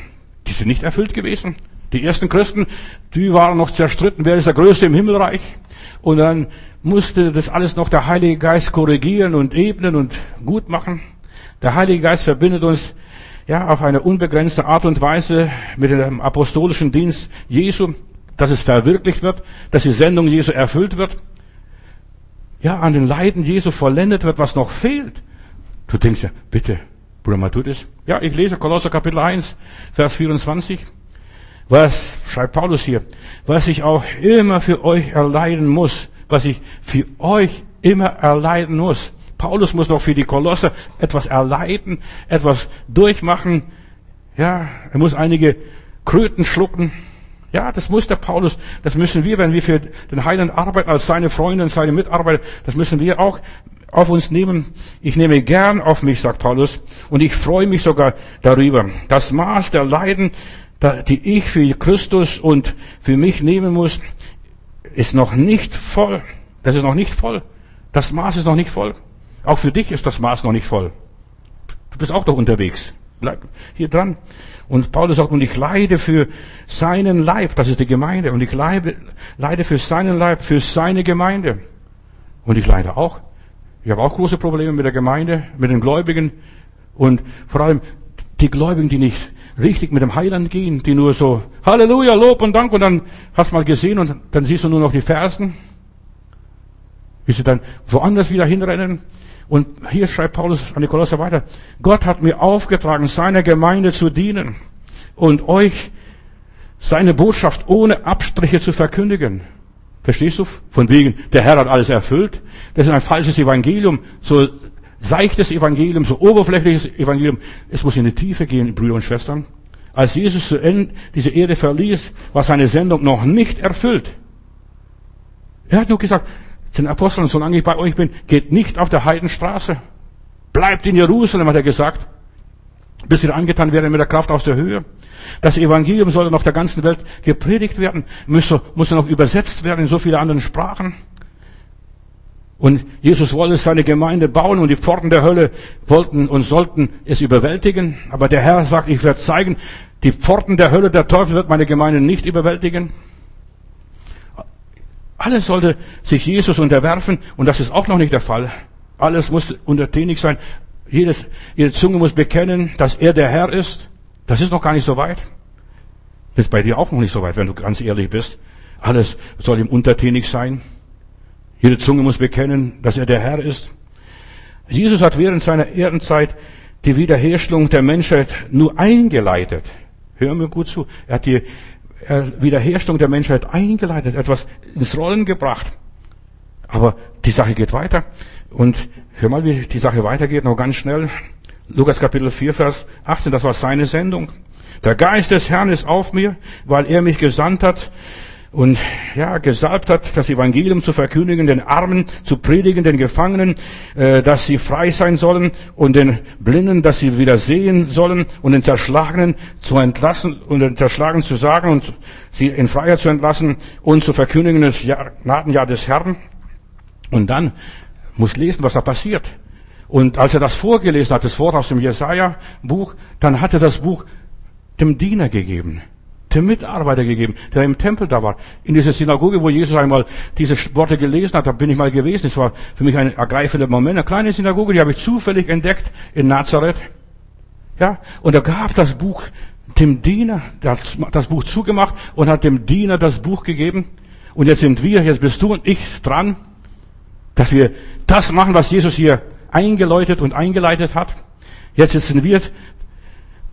Die sind nicht erfüllt gewesen. Die ersten Christen, die waren noch zerstritten, wer ist der Größte im Himmelreich? Und dann musste das alles noch der Heilige Geist korrigieren und ebnen und gut machen. Der Heilige Geist verbindet uns ja auf eine unbegrenzte Art und Weise mit dem apostolischen Dienst Jesu, dass es verwirklicht wird, dass die Sendung Jesu erfüllt wird. Ja, an den Leiden Jesu vollendet wird, was noch fehlt. Du denkst ja, bitte, Bruder Matthäus. Ja, ich lese Kolosser Kapitel 1, Vers 24. Was schreibt Paulus hier? Was ich auch immer für euch erleiden muss, was ich für euch immer erleiden muss. Paulus muss doch für die Kolosser etwas erleiden, etwas durchmachen. Ja, er muss einige Kröten schlucken. Ja, das muss der Paulus, das müssen wir, wenn wir für den Heiland arbeiten, als seine Freunde und seine Mitarbeiter, das müssen wir auch auf uns nehmen. Ich nehme gern auf mich, sagt Paulus, und ich freue mich sogar darüber. Das Maß der Leiden, die ich für Christus und für mich nehmen muss, ist noch nicht voll. Das ist noch nicht voll. Das Maß ist noch nicht voll. Auch für dich ist das Maß noch nicht voll. Du bist auch doch unterwegs. Bleib hier dran. Und Paulus sagt, und ich leide für seinen Leib, das ist die Gemeinde, und ich leide, leide für seinen Leib, für seine Gemeinde. Und ich leide auch. Ich habe auch große Probleme mit der Gemeinde, mit den Gläubigen und vor allem die Gläubigen, die nicht richtig mit dem Heiland gehen, die nur so Halleluja, Lob und Dank und dann hast du mal gesehen und dann siehst du nur noch die Fersen, wie sie dann woanders wieder hinrennen. Und hier schreibt Paulus an die Kolosser weiter, Gott hat mir aufgetragen, seiner Gemeinde zu dienen und euch seine Botschaft ohne Abstriche zu verkündigen. Verstehst du? Von wegen, der Herr hat alles erfüllt. Das ist ein falsches Evangelium, so seichtes Evangelium, so oberflächliches Evangelium. Es muss in die Tiefe gehen, Brüder und Schwestern. Als Jesus zu Ende diese Erde verließ, war seine Sendung noch nicht erfüllt. Er hat nur gesagt, den Aposteln, solange ich bei euch bin, geht nicht auf der Heidenstraße. Bleibt in Jerusalem, hat er gesagt, bis ihr angetan werdet mit der Kraft aus der Höhe. Das Evangelium soll noch der ganzen Welt gepredigt werden, muss, muss noch übersetzt werden in so viele anderen Sprachen. Und Jesus wollte seine Gemeinde bauen und die Pforten der Hölle wollten und sollten es überwältigen. Aber der Herr sagt, ich werde zeigen, die Pforten der Hölle, der Teufel wird meine Gemeinde nicht überwältigen. Alles sollte sich Jesus unterwerfen und das ist auch noch nicht der Fall. Alles muss untertänig sein. Jedes, jede Zunge muss bekennen, dass er der Herr ist. Das ist noch gar nicht so weit. Das ist bei dir auch noch nicht so weit, wenn du ganz ehrlich bist. Alles soll ihm untertänig sein. Jede Zunge muss bekennen, dass er der Herr ist. Jesus hat während seiner Erdenzeit die Wiederherstellung der Menschheit nur eingeleitet. Hör mir gut zu. Er hat die Wiederherstellung der Menschheit eingeleitet, etwas ins Rollen gebracht. Aber die Sache geht weiter. Und hör mal, wie die Sache weitergeht, noch ganz schnell. Lukas Kapitel 4, Vers 18, das war seine Sendung. Der Geist des Herrn ist auf mir, weil er mich gesandt hat und ja gesalbt hat, das Evangelium zu verkündigen, den Armen zu predigen, den Gefangenen, äh, dass sie frei sein sollen und den Blinden, dass sie wieder sehen sollen und den Zerschlagenen zu entlassen und den Zerschlagenen zu sagen und sie in Freiheit zu entlassen und zu verkündigen das Gnadenjahr des Herrn. Und dann muss lesen, was da passiert. Und als er das vorgelesen hat, das Wort aus dem Jesaja-Buch, dann hat er das Buch dem Diener gegeben, dem Mitarbeiter gegeben, der im Tempel da war. In dieser Synagoge, wo Jesus einmal diese Worte gelesen hat, da bin ich mal gewesen. Es war für mich ein ergreifender Moment. Eine kleine Synagoge, die habe ich zufällig entdeckt in Nazareth. Ja, und er gab das Buch dem Diener, der hat das Buch zugemacht und hat dem Diener das Buch gegeben. Und jetzt sind wir, jetzt bist du und ich dran, dass wir das machen, was Jesus hier eingeläutet und eingeleitet hat. Jetzt sitzen wir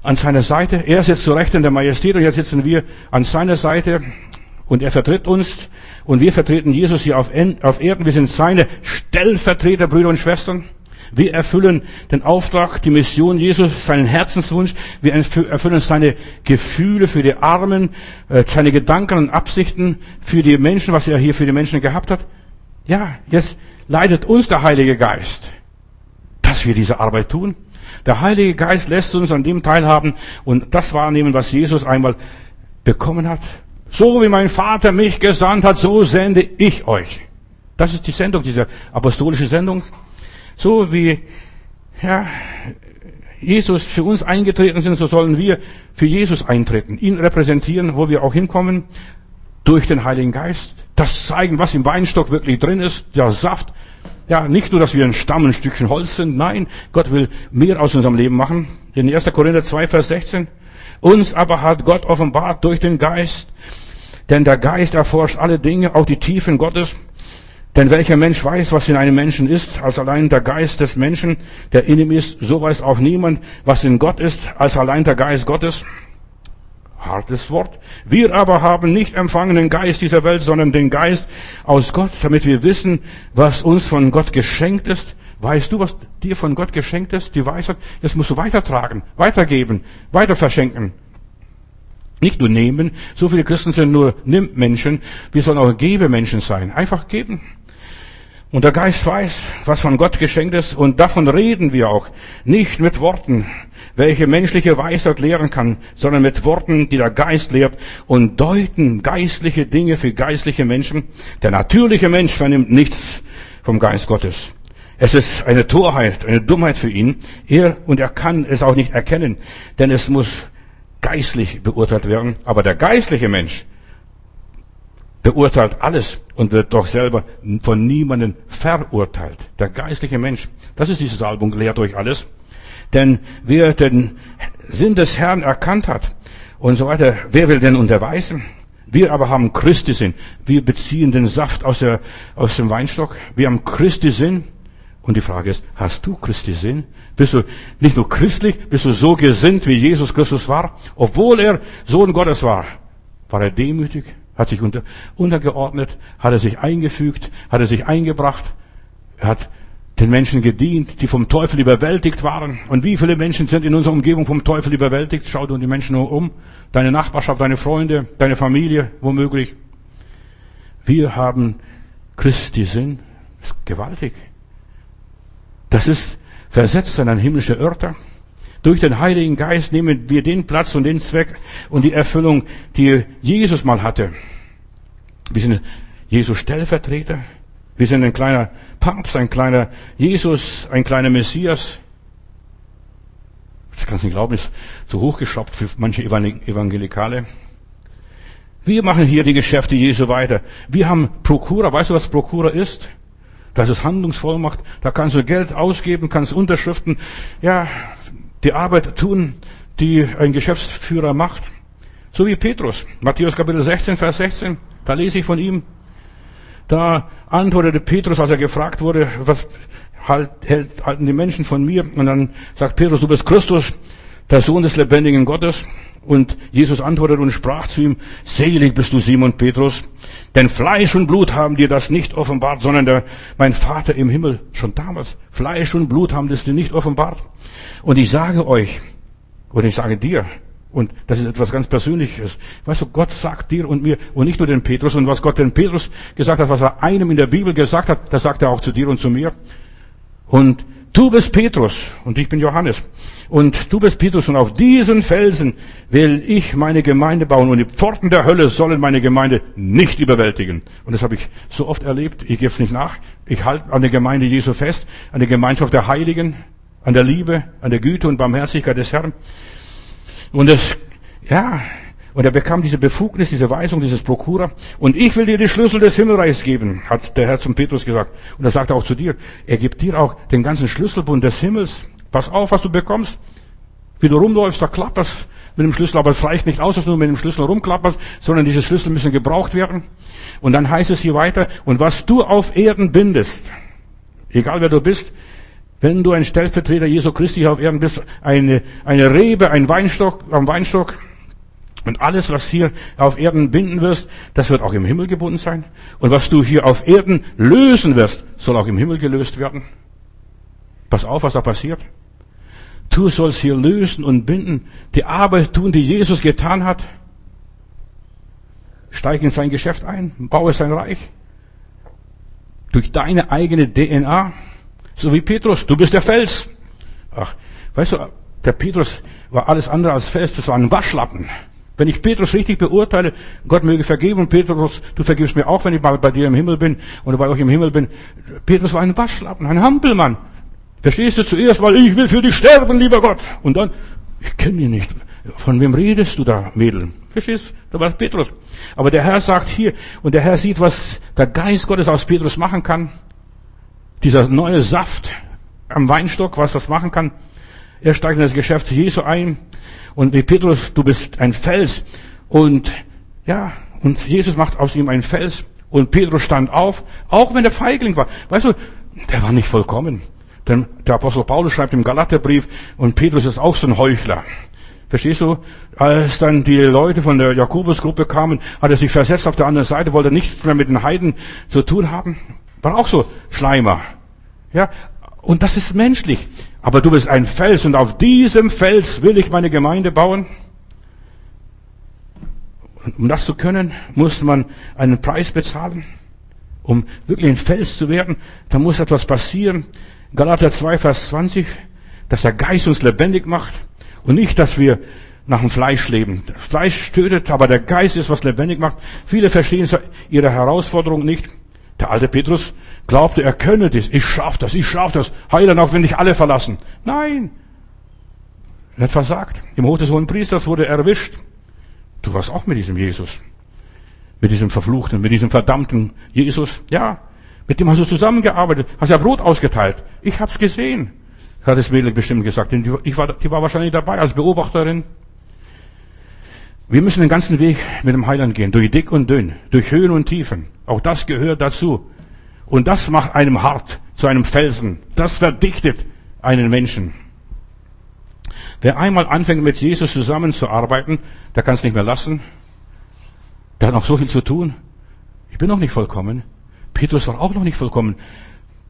an seiner Seite. Er sitzt zu Rechten der Majestät und jetzt sitzen wir an seiner Seite und er vertritt uns und wir vertreten Jesus hier auf Erden. Wir sind seine Stellvertreter, Brüder und Schwestern. Wir erfüllen den Auftrag, die Mission Jesus, seinen Herzenswunsch. Wir erfüllen seine Gefühle für die Armen, äh, seine Gedanken und Absichten für die Menschen, was er hier für die Menschen gehabt hat. Ja, jetzt leidet uns der Heilige Geist, dass wir diese Arbeit tun. Der Heilige Geist lässt uns an dem teilhaben und das wahrnehmen, was Jesus einmal bekommen hat. So wie mein Vater mich gesandt hat, so sende ich euch. Das ist die Sendung, diese apostolische Sendung. So wie ja, Jesus für uns eingetreten sind, so sollen wir für Jesus eintreten, ihn repräsentieren, wo wir auch hinkommen, durch den Heiligen Geist. Das zeigen, was im Weinstock wirklich drin ist, der Saft, ja, nicht nur, dass wir ein Stamm, ein Stückchen Holz sind. Nein, Gott will mehr aus unserem Leben machen. In 1. Korinther 2, Vers 16. Uns aber hat Gott offenbart durch den Geist. Denn der Geist erforscht alle Dinge, auch die Tiefen Gottes. Denn welcher Mensch weiß, was in einem Menschen ist, als allein der Geist des Menschen, der in ihm ist, so weiß auch niemand, was in Gott ist, als allein der Geist Gottes. Hartes Wort. Wir aber haben nicht empfangen den Geist dieser Welt, sondern den Geist aus Gott, damit wir wissen, was uns von Gott geschenkt ist. Weißt du, was dir von Gott geschenkt ist? Die Weisheit. Das musst du weitertragen, weitergeben, weiter verschenken. Nicht nur nehmen. So viele Christen sind nur Nimm-Menschen. Wir sollen auch Gebemenschen sein. Einfach geben. Und der Geist weiß, was von Gott geschenkt ist, und davon reden wir auch. Nicht mit Worten, welche menschliche Weisheit lehren kann, sondern mit Worten, die der Geist lehrt und deuten geistliche Dinge für geistliche Menschen. Der natürliche Mensch vernimmt nichts vom Geist Gottes. Es ist eine Torheit, eine Dummheit für ihn. Er und er kann es auch nicht erkennen, denn es muss geistlich beurteilt werden. Aber der geistliche Mensch, beurteilt alles und wird doch selber von niemandem verurteilt. Der geistliche Mensch, das ist dieses Album, lehrt euch alles. Denn wer den Sinn des Herrn erkannt hat und so weiter, wer will denn unterweisen? Wir aber haben Christi Sinn. Wir beziehen den Saft aus, der, aus dem Weinstock. Wir haben Christi Sinn. Und die Frage ist, hast du Christi Sinn? Bist du nicht nur christlich, bist du so gesinnt, wie Jesus Christus war? Obwohl er Sohn Gottes war, war er demütig, hat sich unter, untergeordnet, hat er sich eingefügt, hat er sich eingebracht, er hat den Menschen gedient, die vom Teufel überwältigt waren. Und wie viele Menschen sind in unserer Umgebung vom Teufel überwältigt? Schau du die Menschen nur um. Deine Nachbarschaft, deine Freunde, deine Familie, womöglich. Wir haben Christi Sinn. Das ist gewaltig. Das ist versetzt an ein himmlischer Örter. Durch den Heiligen Geist nehmen wir den Platz und den Zweck und die Erfüllung, die Jesus mal hatte. Wir sind Jesus Stellvertreter. Wir sind ein kleiner Papst, ein kleiner Jesus, ein kleiner Messias. Das kannst du nicht glauben, ist zu hochgeschraubt für manche Evangelikale. Wir machen hier die Geschäfte Jesu weiter. Wir haben Prokura. Weißt du, was Prokura ist? Das ist Handlungsvollmacht. Da kannst du Geld ausgeben, kannst Unterschriften, ja, die Arbeit tun, die ein Geschäftsführer macht. So wie Petrus. Matthäus Kapitel 16, Vers 16. Da lese ich von ihm. Da antwortete Petrus, als er gefragt wurde, was halt, halten die Menschen von mir? Und dann sagt Petrus, du bist Christus, der Sohn des lebendigen Gottes. Und Jesus antwortete und sprach zu ihm, selig bist du Simon Petrus, denn Fleisch und Blut haben dir das nicht offenbart, sondern der, mein Vater im Himmel schon damals. Fleisch und Blut haben das dir nicht offenbart. Und ich sage euch, und ich sage dir, und das ist etwas ganz Persönliches. Weißt du, Gott sagt dir und mir und nicht nur den Petrus. Und was Gott den Petrus gesagt hat, was er einem in der Bibel gesagt hat, das sagt er auch zu dir und zu mir. Und du bist Petrus und ich bin Johannes. Und du bist Petrus und auf diesen Felsen will ich meine Gemeinde bauen und die Pforten der Hölle sollen meine Gemeinde nicht überwältigen. Und das habe ich so oft erlebt. Ich gebe es nicht nach. Ich halte an der Gemeinde Jesu fest, an der Gemeinschaft der Heiligen, an der Liebe, an der Güte und Barmherzigkeit des Herrn. Und es, ja, und er bekam diese Befugnis, diese Weisung, dieses Prokura. Und ich will dir die Schlüssel des Himmelreichs geben, hat der Herr zum Petrus gesagt. Und er sagt auch zu dir, er gibt dir auch den ganzen Schlüsselbund des Himmels. Pass auf, was du bekommst. Wie du rumläufst, da klappt das mit dem Schlüssel, aber es reicht nicht aus, dass du mit dem Schlüssel rumklapperst, sondern diese Schlüssel müssen gebraucht werden. Und dann heißt es hier weiter, und was du auf Erden bindest, egal wer du bist, wenn du ein Stellvertreter Jesu Christi auf Erden bist, eine, eine Rebe, ein Weinstock am Weinstock, und alles, was hier auf Erden binden wirst, das wird auch im Himmel gebunden sein. Und was du hier auf Erden lösen wirst, soll auch im Himmel gelöst werden. Pass auf, was da passiert. Du sollst hier lösen und binden, die Arbeit tun, die Jesus getan hat. Steig in sein Geschäft ein, baue sein Reich. Durch deine eigene DNA. So wie Petrus, du bist der Fels. Ach, weißt du, der Petrus war alles andere als Fels, das war ein Waschlappen. Wenn ich Petrus richtig beurteile, Gott möge vergeben Petrus, du vergibst mir auch, wenn ich mal bei dir im Himmel bin oder bei euch im Himmel bin. Petrus war ein Waschlappen, ein Hampelmann. Verstehst du zuerst mal, ich will für dich sterben, lieber Gott. Und dann, ich kenne ihn nicht. Von wem redest du da, Mädel? Verstehst? du? Da war Petrus. Aber der Herr sagt hier, und der Herr sieht, was der Geist Gottes aus Petrus machen kann dieser neue Saft am Weinstock, was das machen kann. Er steigt in das Geschäft Jesu ein und wie Petrus, du bist ein Fels und ja, und Jesus macht aus ihm einen Fels Und Petrus stand auf, auch wenn er Feigling war. Weißt du, der war nicht vollkommen. Denn der Apostel Paulus schreibt im Galaterbrief, und Petrus ist auch so ein Heuchler. Verstehst du? Als dann die Leute von der Jakobusgruppe kamen, hat er sich versetzt auf der anderen Seite, wollte nichts mehr mit den Heiden zu tun haben. War auch so Schleimer. Ja? Und das ist menschlich. Aber du bist ein Fels und auf diesem Fels will ich meine Gemeinde bauen. Um das zu können, muss man einen Preis bezahlen. Um wirklich ein Fels zu werden, da muss etwas passieren. Galater 2, Vers 20, dass der Geist uns lebendig macht und nicht, dass wir nach dem Fleisch leben. Das Fleisch tötet, aber der Geist ist, was lebendig macht. Viele verstehen ihre Herausforderung nicht. Der alte Petrus glaubte, er könne das. Ich schaff das, ich schaff das. Heiland, auch wenn dich alle verlassen. Nein. Er hat versagt. Im Hof des Hohen Priesters wurde er erwischt. Du warst auch mit diesem Jesus. Mit diesem verfluchten, mit diesem verdammten Jesus. Ja. Mit dem hast du zusammengearbeitet, hast ja Brot ausgeteilt. Ich hab's gesehen, hat das Mädel bestimmt gesagt. Denn die war, die war wahrscheinlich dabei als Beobachterin. Wir müssen den ganzen Weg mit dem Heiland gehen, durch dick und dünn, durch Höhen und Tiefen. Auch das gehört dazu. Und das macht einem hart zu einem Felsen. Das verdichtet einen Menschen. Wer einmal anfängt mit Jesus zusammenzuarbeiten, der kann es nicht mehr lassen. Der hat noch so viel zu tun. Ich bin noch nicht vollkommen. Petrus war auch noch nicht vollkommen.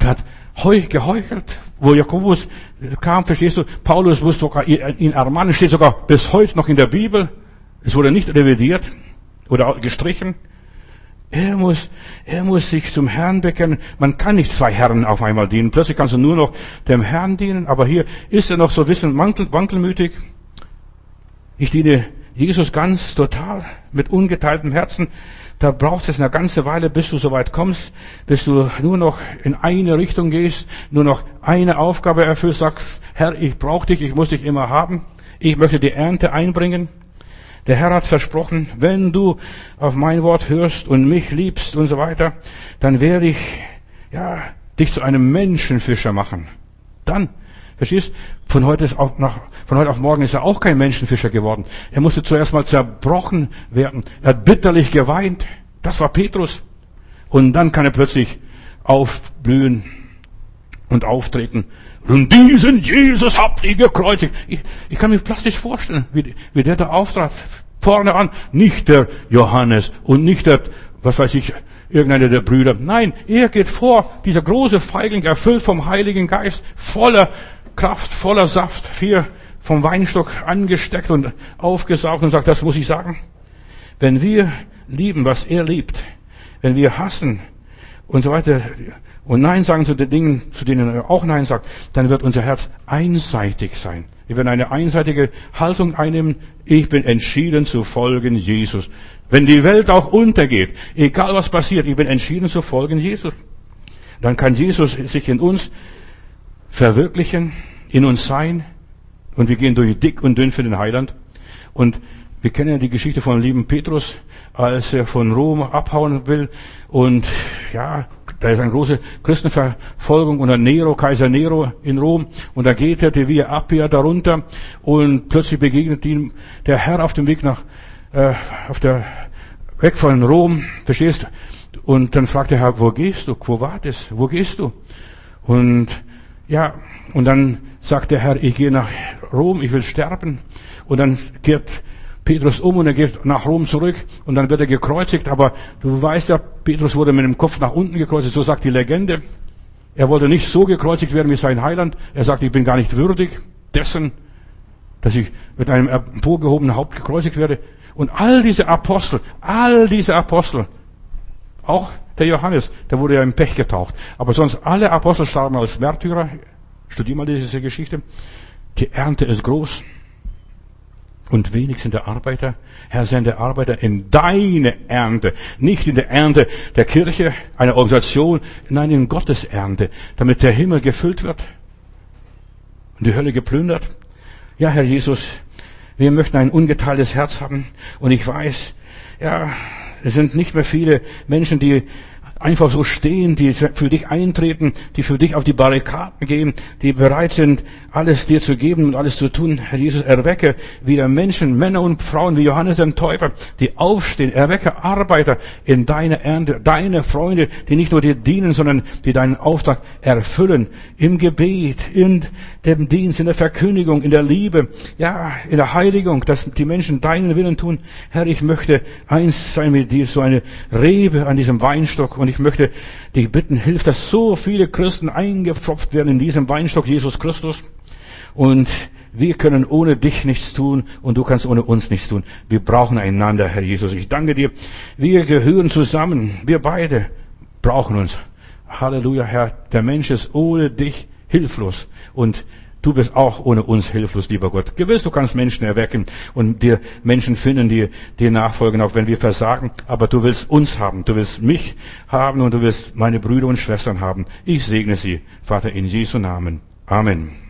Der hat heu, geheuchelt. Wo Jakobus kam, verstehst du, Paulus muss sogar ihn ermahnen, steht sogar bis heute noch in der Bibel. Es wurde nicht revidiert oder gestrichen. Er muss, er muss sich zum Herrn bekennen. Man kann nicht zwei Herren auf einmal dienen. Plötzlich kannst du nur noch dem Herrn dienen. Aber hier ist er noch so ein bisschen wankelmütig. Ich diene Jesus ganz total mit ungeteiltem Herzen da braucht es eine ganze Weile, bis du so weit kommst, bis du nur noch in eine Richtung gehst, nur noch eine Aufgabe erfüllst, sagst, Herr, ich brauche dich, ich muss dich immer haben, ich möchte die Ernte einbringen. Der Herr hat versprochen, wenn du auf mein Wort hörst und mich liebst und so weiter, dann werde ich, ja, dich zu einem Menschenfischer machen. Dann, verstehst? Von heute, auf, nach, von heute auf morgen ist er auch kein Menschenfischer geworden. Er musste zuerst mal zerbrochen werden. Er hat bitterlich geweint. Das war Petrus. Und dann kann er plötzlich aufblühen und auftreten. Und diesen Jesus habt ihr gekreuzigt. Ich, ich kann mir plastisch vorstellen, wie, wie der da auftrat. Vorne an, nicht der Johannes und nicht der, was weiß ich, irgendeiner der Brüder. Nein, er geht vor, dieser große Feigling, erfüllt vom Heiligen Geist, voller Kraft, voller Saft, vier vom Weinstock angesteckt und aufgesaugt und sagt, das muss ich sagen. Wenn wir lieben, was er liebt, wenn wir hassen und so weiter und Nein sagen zu den Dingen, zu denen er auch Nein sagt, dann wird unser Herz einseitig sein. Wir werden eine einseitige Haltung einnehmen. Ich bin entschieden zu folgen Jesus. Wenn die Welt auch untergeht, egal was passiert, ich bin entschieden zu folgen Jesus. Dann kann Jesus sich in uns verwirklichen, in uns sein. Und wir gehen durch dick und dünn für den Heiland. Und wir kennen ja die Geschichte von lieben Petrus, als er von Rom abhauen will. Und ja, da ist eine große Christenverfolgung unter Nero, Kaiser Nero in Rom. Und da geht er die Via Appia darunter. Und plötzlich begegnet ihm der Herr auf dem Weg nach, äh, auf der, weg von Rom. Verstehst? Und dann fragt der Herr, wo gehst du? Wo wartest? Wo gehst du? Und ja, und dann sagt der Herr, ich gehe nach Rom, ich will sterben. Und dann kehrt Petrus um und er geht nach Rom zurück und dann wird er gekreuzigt. Aber du weißt ja, Petrus wurde mit dem Kopf nach unten gekreuzigt, so sagt die Legende. Er wollte nicht so gekreuzigt werden wie sein Heiland. Er sagt, ich bin gar nicht würdig dessen, dass ich mit einem emporgehobenen Haupt gekreuzigt werde. Und all diese Apostel, all diese Apostel, auch der Johannes, der wurde ja im Pech getaucht. Aber sonst alle Apostel starben als Märtyrer. Studier mal diese Geschichte. Die Ernte ist groß und wenig sind der Arbeiter. Herr, sende Arbeiter in deine Ernte, nicht in der Ernte der Kirche, einer Organisation, nein, in Gottes Ernte, damit der Himmel gefüllt wird und die Hölle geplündert. Ja, Herr Jesus, wir möchten ein ungeteiltes Herz haben und ich weiß, ja, es sind nicht mehr viele Menschen, die einfach so stehen, die für dich eintreten, die für dich auf die Barrikaden gehen, die bereit sind, alles dir zu geben und alles zu tun. Herr Jesus, erwecke wieder Menschen, Männer und Frauen wie Johannes den Täufer, die aufstehen. Erwecke Arbeiter in deiner Ernte, deine Freunde, die nicht nur dir dienen, sondern die deinen Auftrag erfüllen. Im Gebet, in dem Dienst, in der Verkündigung, in der Liebe, ja, in der Heiligung, dass die Menschen deinen Willen tun. Herr, ich möchte eins sein mit dir, so eine Rebe an diesem Weinstock und ich möchte dich bitten, hilf, dass so viele Christen eingepfropft werden in diesem Weinstock Jesus Christus. Und wir können ohne dich nichts tun und du kannst ohne uns nichts tun. Wir brauchen einander, Herr Jesus. Ich danke dir. Wir gehören zusammen. Wir beide brauchen uns. Halleluja, Herr. Der Mensch ist ohne dich hilflos. Und Du bist auch ohne uns hilflos, lieber Gott. Gewiss, du kannst Menschen erwecken und dir Menschen finden, die dir nachfolgen, auch wenn wir versagen. Aber du willst uns haben. Du willst mich haben und du willst meine Brüder und Schwestern haben. Ich segne sie, Vater, in Jesu Namen. Amen.